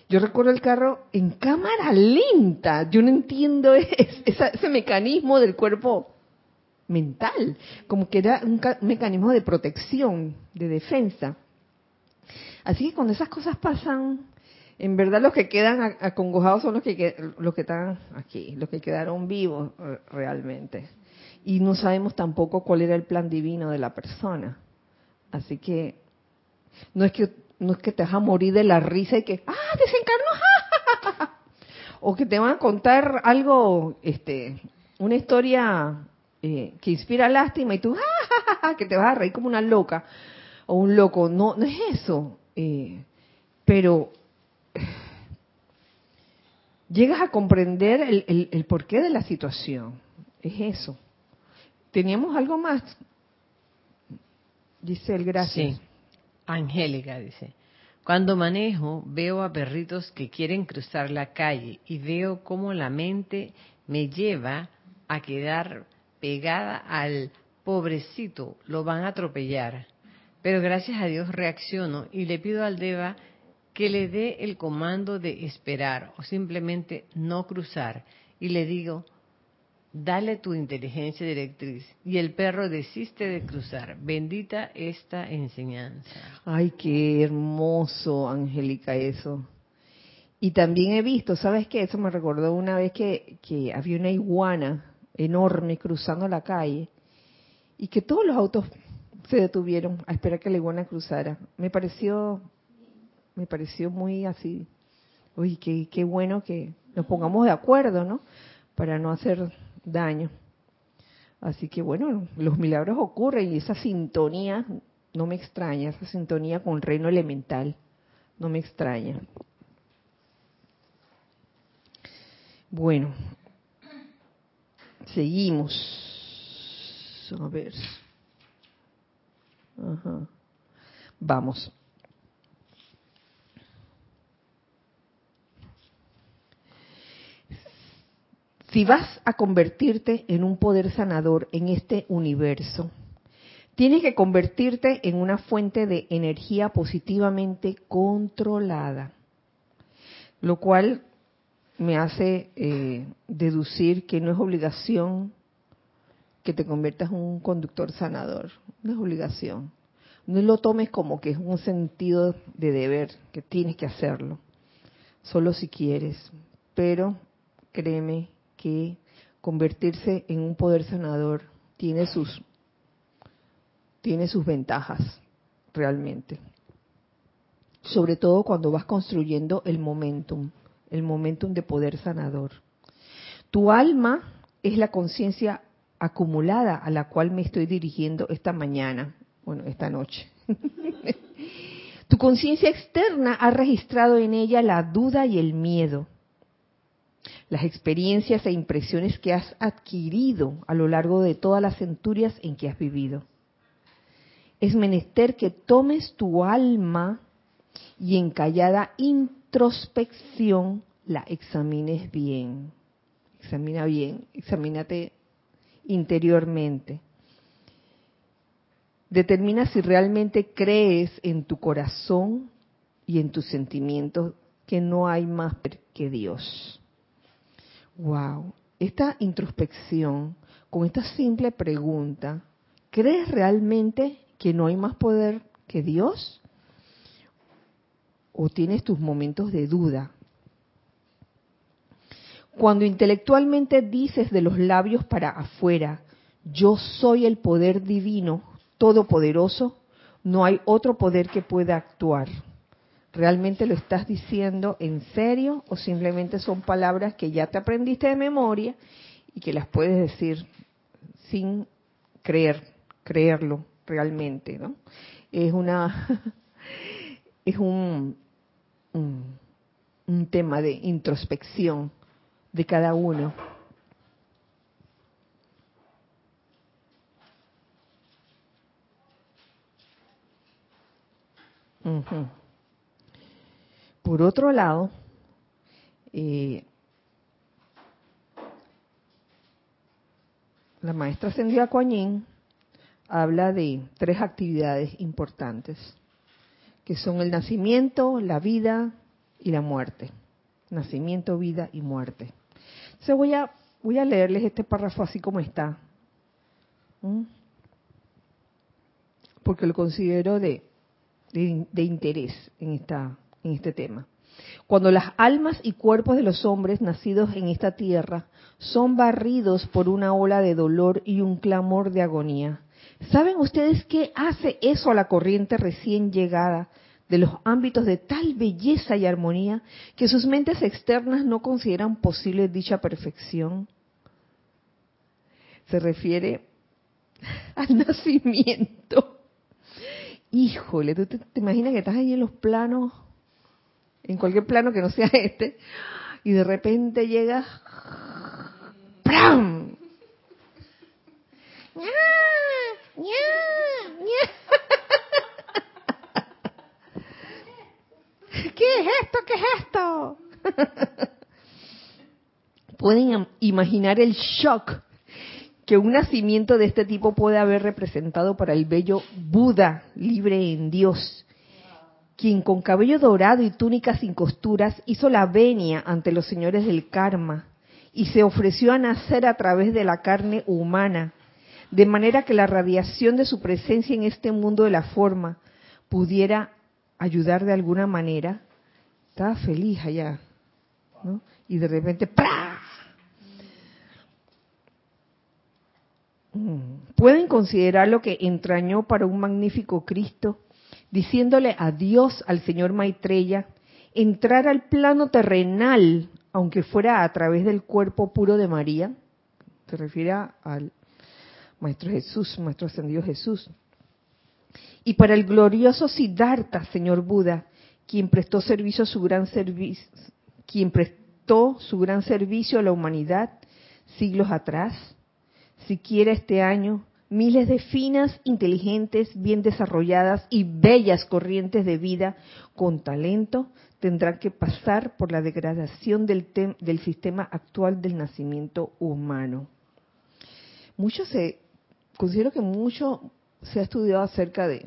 Yo recuerdo el carro en cámara lenta. Yo no entiendo ese mecanismo del cuerpo mental, como que era un mecanismo de protección, de defensa. Así que cuando esas cosas pasan, en verdad los que quedan acongojados son los que, los que están aquí, los que quedaron vivos eh, realmente. Y no sabemos tampoco cuál era el plan divino de la persona. Así que no es que no es que te vas a morir de la risa y que ah desencarnó o que te van a contar algo este una historia eh, que inspira lástima y tú que te vas a reír como una loca o un loco no no es eso eh, pero llegas a comprender el, porqué de la situación. Es eso. ¿Teníamos algo más? Dice el gracias. Sí. Angélica dice, cuando manejo veo a perritos que quieren cruzar la calle y veo cómo la mente me lleva a quedar pegada al pobrecito, lo van a atropellar. Pero gracias a Dios reacciono y le pido al Deva que le dé el comando de esperar o simplemente no cruzar y le digo, dale tu inteligencia directriz y el perro desiste de cruzar. Bendita esta enseñanza. Ay, qué hermoso, Angélica, eso. Y también he visto, ¿sabes qué? Eso me recordó una vez que, que había una iguana enorme cruzando la calle y que todos los autos se detuvieron a esperar que la iguana cruzara. Me pareció me pareció muy así, uy, qué, qué bueno que nos pongamos de acuerdo, ¿no? Para no hacer daño. Así que bueno, los milagros ocurren y esa sintonía no me extraña, esa sintonía con el reino elemental, no me extraña. Bueno, seguimos. A ver. Ajá. Vamos. Si vas a convertirte en un poder sanador en este universo, tienes que convertirte en una fuente de energía positivamente controlada, lo cual me hace eh, deducir que no es obligación que te conviertas en un conductor sanador, no es obligación. No lo tomes como que es un sentido de deber, que tienes que hacerlo, solo si quieres, pero créeme que convertirse en un poder sanador tiene sus tiene sus ventajas realmente. Sobre todo cuando vas construyendo el momentum, el momentum de poder sanador. Tu alma es la conciencia acumulada a la cual me estoy dirigiendo esta mañana, bueno, esta noche. tu conciencia externa ha registrado en ella la duda y el miedo las experiencias e impresiones que has adquirido a lo largo de todas las centurias en que has vivido. Es menester que tomes tu alma y en callada introspección la examines bien. Examina bien, examínate interiormente. Determina si realmente crees en tu corazón y en tus sentimientos que no hay más que Dios. Wow. esta introspección, con esta simple pregunta, ¿crees realmente que no hay más poder que Dios? ¿O tienes tus momentos de duda? Cuando intelectualmente dices de los labios para afuera, yo soy el poder divino, todopoderoso, no hay otro poder que pueda actuar. ¿Realmente lo estás diciendo en serio o simplemente son palabras que ya te aprendiste de memoria y que las puedes decir sin creer, creerlo realmente, ¿no? Es una es un, un tema de introspección de cada uno. Por otro lado, eh, la maestra Ascendida Coañín habla de tres actividades importantes, que son el nacimiento, la vida y la muerte. Nacimiento, vida y muerte. Entonces voy a, leerles este párrafo así como está, porque lo considero de, de, interés en, esta, en este tema. Cuando las almas y cuerpos de los hombres nacidos en esta tierra son barridos por una ola de dolor y un clamor de agonía, ¿saben ustedes qué hace eso a la corriente recién llegada de los ámbitos de tal belleza y armonía que sus mentes externas no consideran posible dicha perfección? Se refiere al nacimiento híjole, tú te, imaginas que estás ahí en los planos, en cualquier plano que no sea este, y de repente llegas, ¡pram! ¿Qué es esto? ¿Qué es esto? Pueden imaginar el shock que un nacimiento de este tipo puede haber representado para el bello Buda libre en Dios, quien con cabello dorado y túnica sin costuras hizo la venia ante los señores del karma y se ofreció a nacer a través de la carne humana, de manera que la radiación de su presencia en este mundo de la forma pudiera ayudar de alguna manera. Estaba feliz allá, ¿no? Y de repente, ¡pra! pueden considerar lo que entrañó para un magnífico Cristo, diciéndole adiós al señor Maitreya, entrar al plano terrenal, aunque fuera a través del cuerpo puro de María, se refiere al Maestro Jesús, Maestro Ascendido Jesús. Y para el glorioso Siddhartha, señor Buda, quien prestó servicio a su gran quien prestó su gran servicio a la humanidad siglos atrás, siquiera este año, miles de finas, inteligentes, bien desarrolladas y bellas corrientes de vida con talento tendrán que pasar por la degradación del, del sistema actual del nacimiento humano. Mucho se, considero que mucho se ha estudiado acerca de,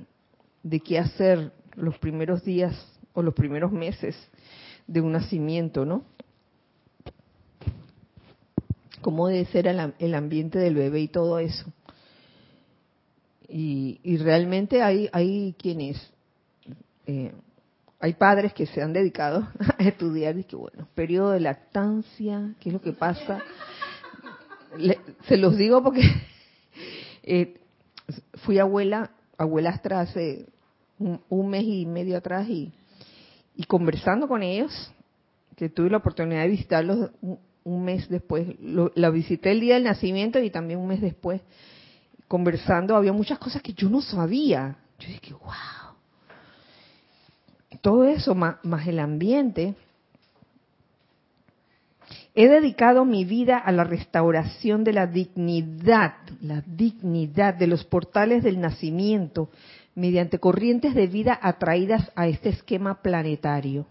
de qué hacer los primeros días o los primeros meses de un nacimiento, ¿no? cómo debe ser el, ambiente del bebé y todo eso. Y, realmente hay, hay quienes, eh, hay padres que se han dedicado a estudiar, y que bueno, periodo de lactancia, qué es lo que pasa. se los digo porque eh, fui abuela, abuelastra hace un, mes y medio atrás y, y conversando con ellos, que tuve la oportunidad de visitarlos un mes después. la visité el día del nacimiento y también un mes después, conversando, había muchas cosas que yo no sabía. Yo dije, wow. Todo eso, más, más el ambiente. He dedicado mi vida a la restauración de la dignidad, la dignidad de los portales del nacimiento mediante corrientes de vida atraídas a este esquema planetario.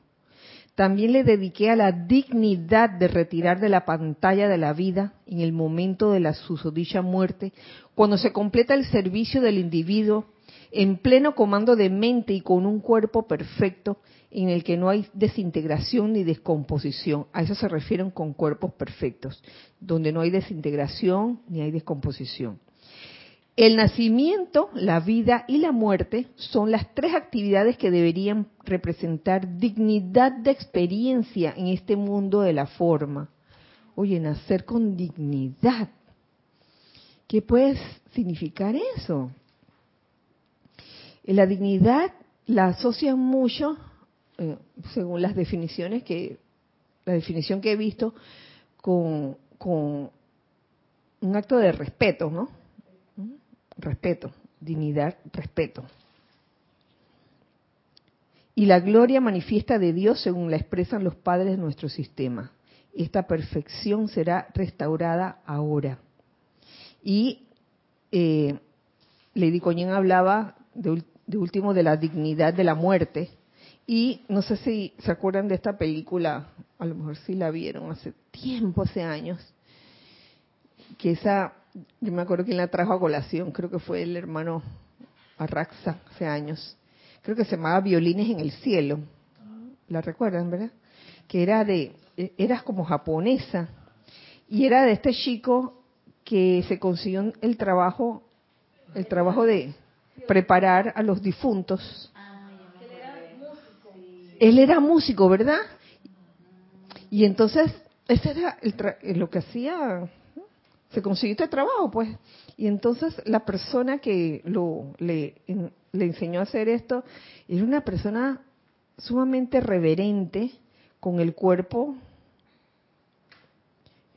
También le dediqué a la dignidad de retirar de la pantalla de la vida en el momento de la susodicha muerte, cuando se completa el servicio del individuo, en pleno comando de mente y con un cuerpo perfecto en el que no hay desintegración ni descomposición. A eso se refieren con cuerpos perfectos, donde no hay desintegración ni hay descomposición. El nacimiento, la vida y la muerte son las tres actividades que deberían representar dignidad de experiencia en este mundo de la forma. Oye, nacer con dignidad. ¿Qué puede significar eso? La dignidad la asocian mucho, eh, según las definiciones que, la definición que he visto, con, con un acto de respeto, ¿no? Respeto, dignidad, respeto. Y la gloria manifiesta de Dios según la expresan los padres de nuestro sistema. Esta perfección será restaurada ahora. Y eh, Lady Coñen hablaba de, de último de la dignidad de la muerte. Y no sé si se acuerdan de esta película, a lo mejor sí la vieron hace tiempo, hace años, que esa yo me acuerdo quién la trajo a colación, creo que fue el hermano Arraxa, hace años. Creo que se llamaba Violines en el Cielo. ¿La recuerdan, verdad? Que era de, era como japonesa. Y era de este chico que se consiguió el trabajo, el trabajo de preparar a los difuntos. Él era músico, ¿verdad? Y entonces, ese era el lo que hacía se consiguió este trabajo, pues. Y entonces la persona que lo, le, le enseñó a hacer esto era una persona sumamente reverente, con el cuerpo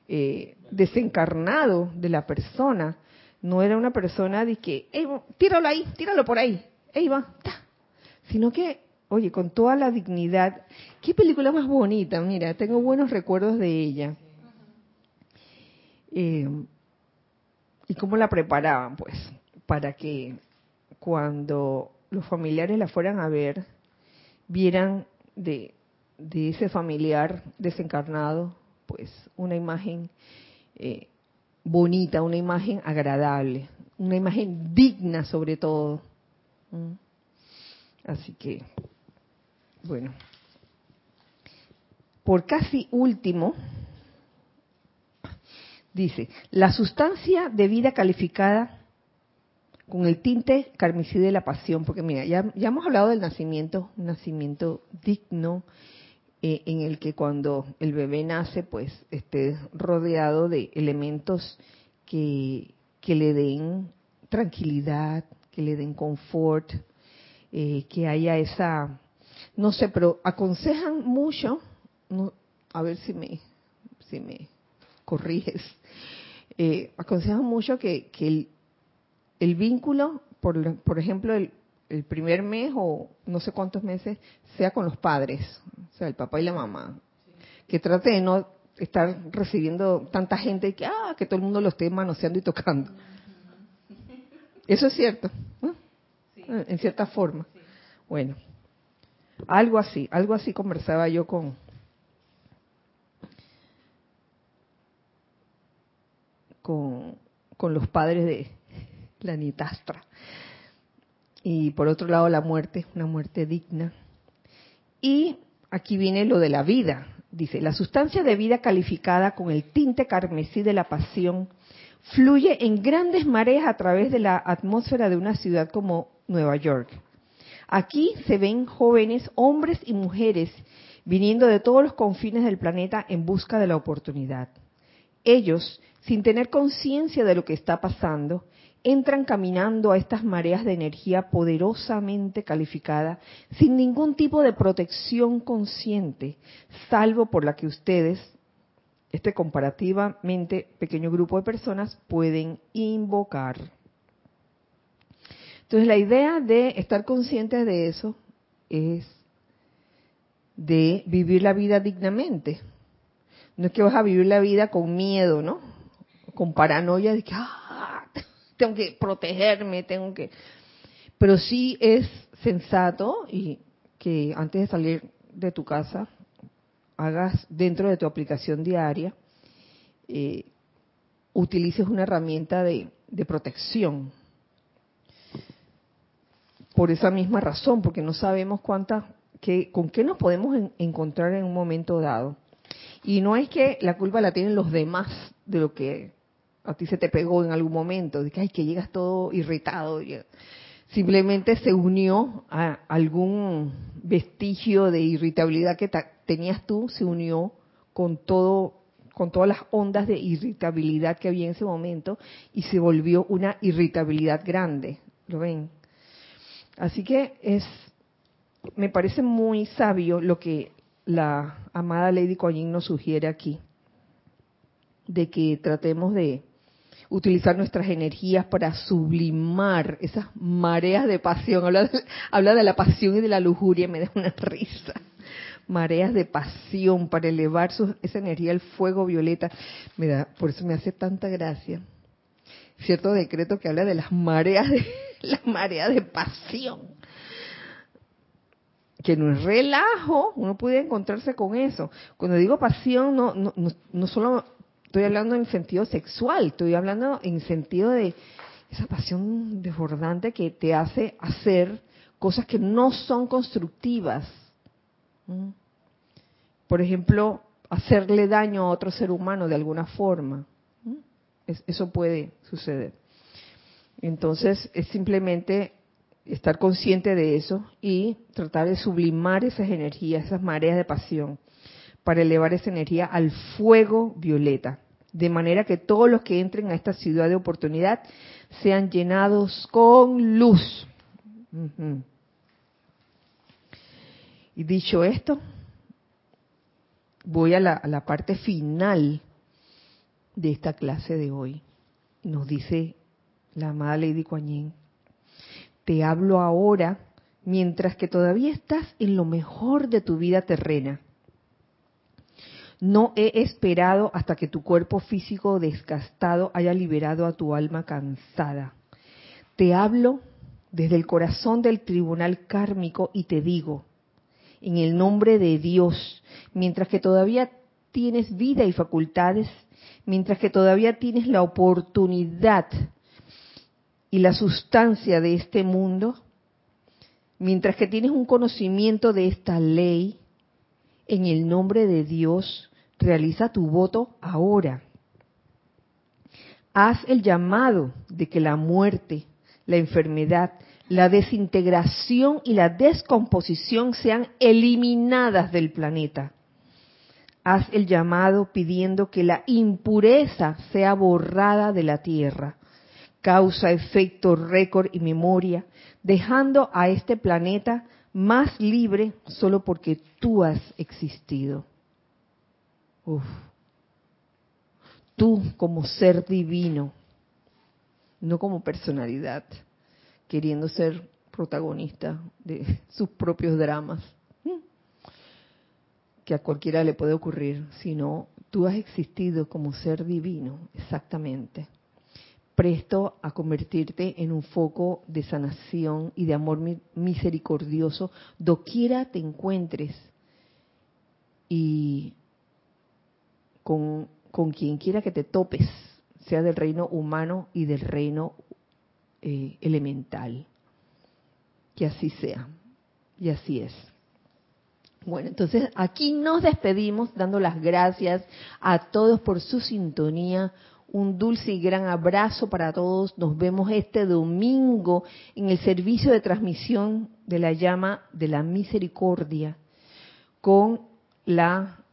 eh, desencarnado de la persona. No era una persona de que, tíralo ahí, tíralo por ahí, ey, va, sino que, oye, con toda la dignidad. Qué película más bonita, mira, tengo buenos recuerdos de ella. Eh, ¿Y cómo la preparaban? Pues para que cuando los familiares la fueran a ver, vieran de, ese familiar desencarnado, pues una imagen eh, bonita, una imagen agradable, una imagen digna sobre todo. Así que, bueno, por casi último, Dice, la sustancia de vida calificada con el tinte carmesí de la pasión, porque mira, ya, ya hemos hablado del nacimiento, nacimiento digno, eh, en el que cuando el bebé nace, pues esté rodeado de elementos que, que le den tranquilidad, que le den confort, eh, que haya esa, no sé, pero aconsejan mucho, no, a ver si me, si me corriges, eh, aconsejan mucho que, el, vínculo, por, por ejemplo, el, primer mes o no sé cuántos meses, sea con los padres, o sea, el papá y la mamá. Que trate de no estar recibiendo tanta gente que, ah, que todo el mundo lo esté manoseando y tocando. Eso es cierto, en cierta forma. Bueno, algo así, algo así conversaba yo con, con, los padres de la Nitastra. Y por otro lado la muerte, una muerte digna. Y aquí viene lo de la vida. Dice, la sustancia de vida calificada con el tinte carmesí de la pasión fluye en grandes mareas a través de la atmósfera de una ciudad como Nueva York. Aquí se ven jóvenes, hombres y mujeres, viniendo de todos los confines del planeta en busca de la oportunidad. Ellos sin tener conciencia de lo que está pasando, entran caminando a estas mareas de energía poderosamente calificada, sin ningún tipo de protección consciente, salvo por la que ustedes, este comparativamente pequeño grupo de personas, pueden invocar. Entonces la idea de estar conscientes de eso es de vivir la vida dignamente. No es que vas a vivir la vida con miedo, ¿no? Con paranoia de que ah, tengo que protegerme, tengo que... Pero sí es sensato y que antes de salir de tu casa hagas dentro de tu aplicación diaria, eh, utilices una herramienta de, de protección. por esa misma razón, porque no sabemos cuántas, que, con qué nos podemos encontrar en un momento dado. Y no es que la culpa la tienen los demás de lo que a ti se te pegó en algún momento, de que, ay, que llegas todo irritado. Simplemente se unió a algún vestigio de irritabilidad que tenías tú, se unió con todo con todas las ondas de irritabilidad que había en ese momento y se volvió una irritabilidad grande. ¿Lo ven? Así que es, me parece muy sabio lo que la amada Lady Coyin nos sugiere aquí, de que tratemos de utilizar nuestras energías para sublimar esas mareas de pasión. Habla de, habla de la pasión y de la lujuria, me da una risa. Mareas de pasión para elevar esa energía al fuego violeta. Me da, por eso me hace tanta gracia. Cierto decreto que habla de las mareas de, las mareas de pasión que no es relajo, uno puede encontrarse con eso. Cuando digo pasión, no, no, no, solo estoy hablando en sentido sexual, estoy hablando en sentido de esa pasión desbordante que te hace hacer cosas que no son constructivas. Por ejemplo, hacerle daño a otro ser humano de alguna forma. Eso puede suceder. Entonces, es simplemente estar consciente de eso y tratar de sublimar esas energías, esas mareas de pasión, para elevar esa energía al fuego violeta, de manera que todos los que entren a esta ciudad de oportunidad sean llenados con luz. Y dicho esto, voy a la, parte final de esta clase de hoy. Nos dice la amada Lady Kuan te hablo ahora mientras que todavía estás en lo mejor de tu vida terrena. No he esperado hasta que tu cuerpo físico desgastado haya liberado a tu alma cansada. Te hablo desde el corazón del tribunal kármico y te digo, en el nombre de Dios, mientras que todavía tienes vida y facultades, mientras que todavía tienes la oportunidad y la sustancia de este mundo, mientras que tienes un conocimiento de esta ley, en el nombre de Dios, realiza tu voto ahora. Haz el llamado de que la muerte, la enfermedad, la desintegración y la descomposición sean eliminadas del planeta. Haz el llamado pidiendo que la impureza sea borrada de la tierra causa, efecto, récord y memoria, dejando a este planeta más libre solo porque tú has existido. Tú como ser divino, no como personalidad, queriendo ser protagonista de sus propios dramas, que a cualquiera le puede ocurrir, sino tú has existido como ser divino, exactamente. Presto a convertirte en un foco de sanación y de amor misericordioso doquiera te encuentres. Y con, quien quiera que te topes, sea del reino humano y del reino eh, elemental. Que así sea. Y así es. Bueno, entonces aquí nos despedimos dando las gracias a todos por su sintonía un dulce y gran abrazo para todos. Nos vemos este domingo en el servicio de transmisión de la llama de la misericordia con la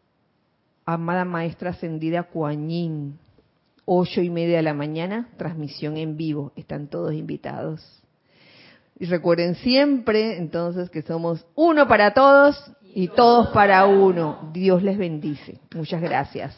amada maestra ascendida Yin. Ocho y media de la mañana, transmisión en vivo. Están todos invitados. Y recuerden siempre, entonces, que somos uno para todos y todos para uno. Dios les bendice. Muchas gracias.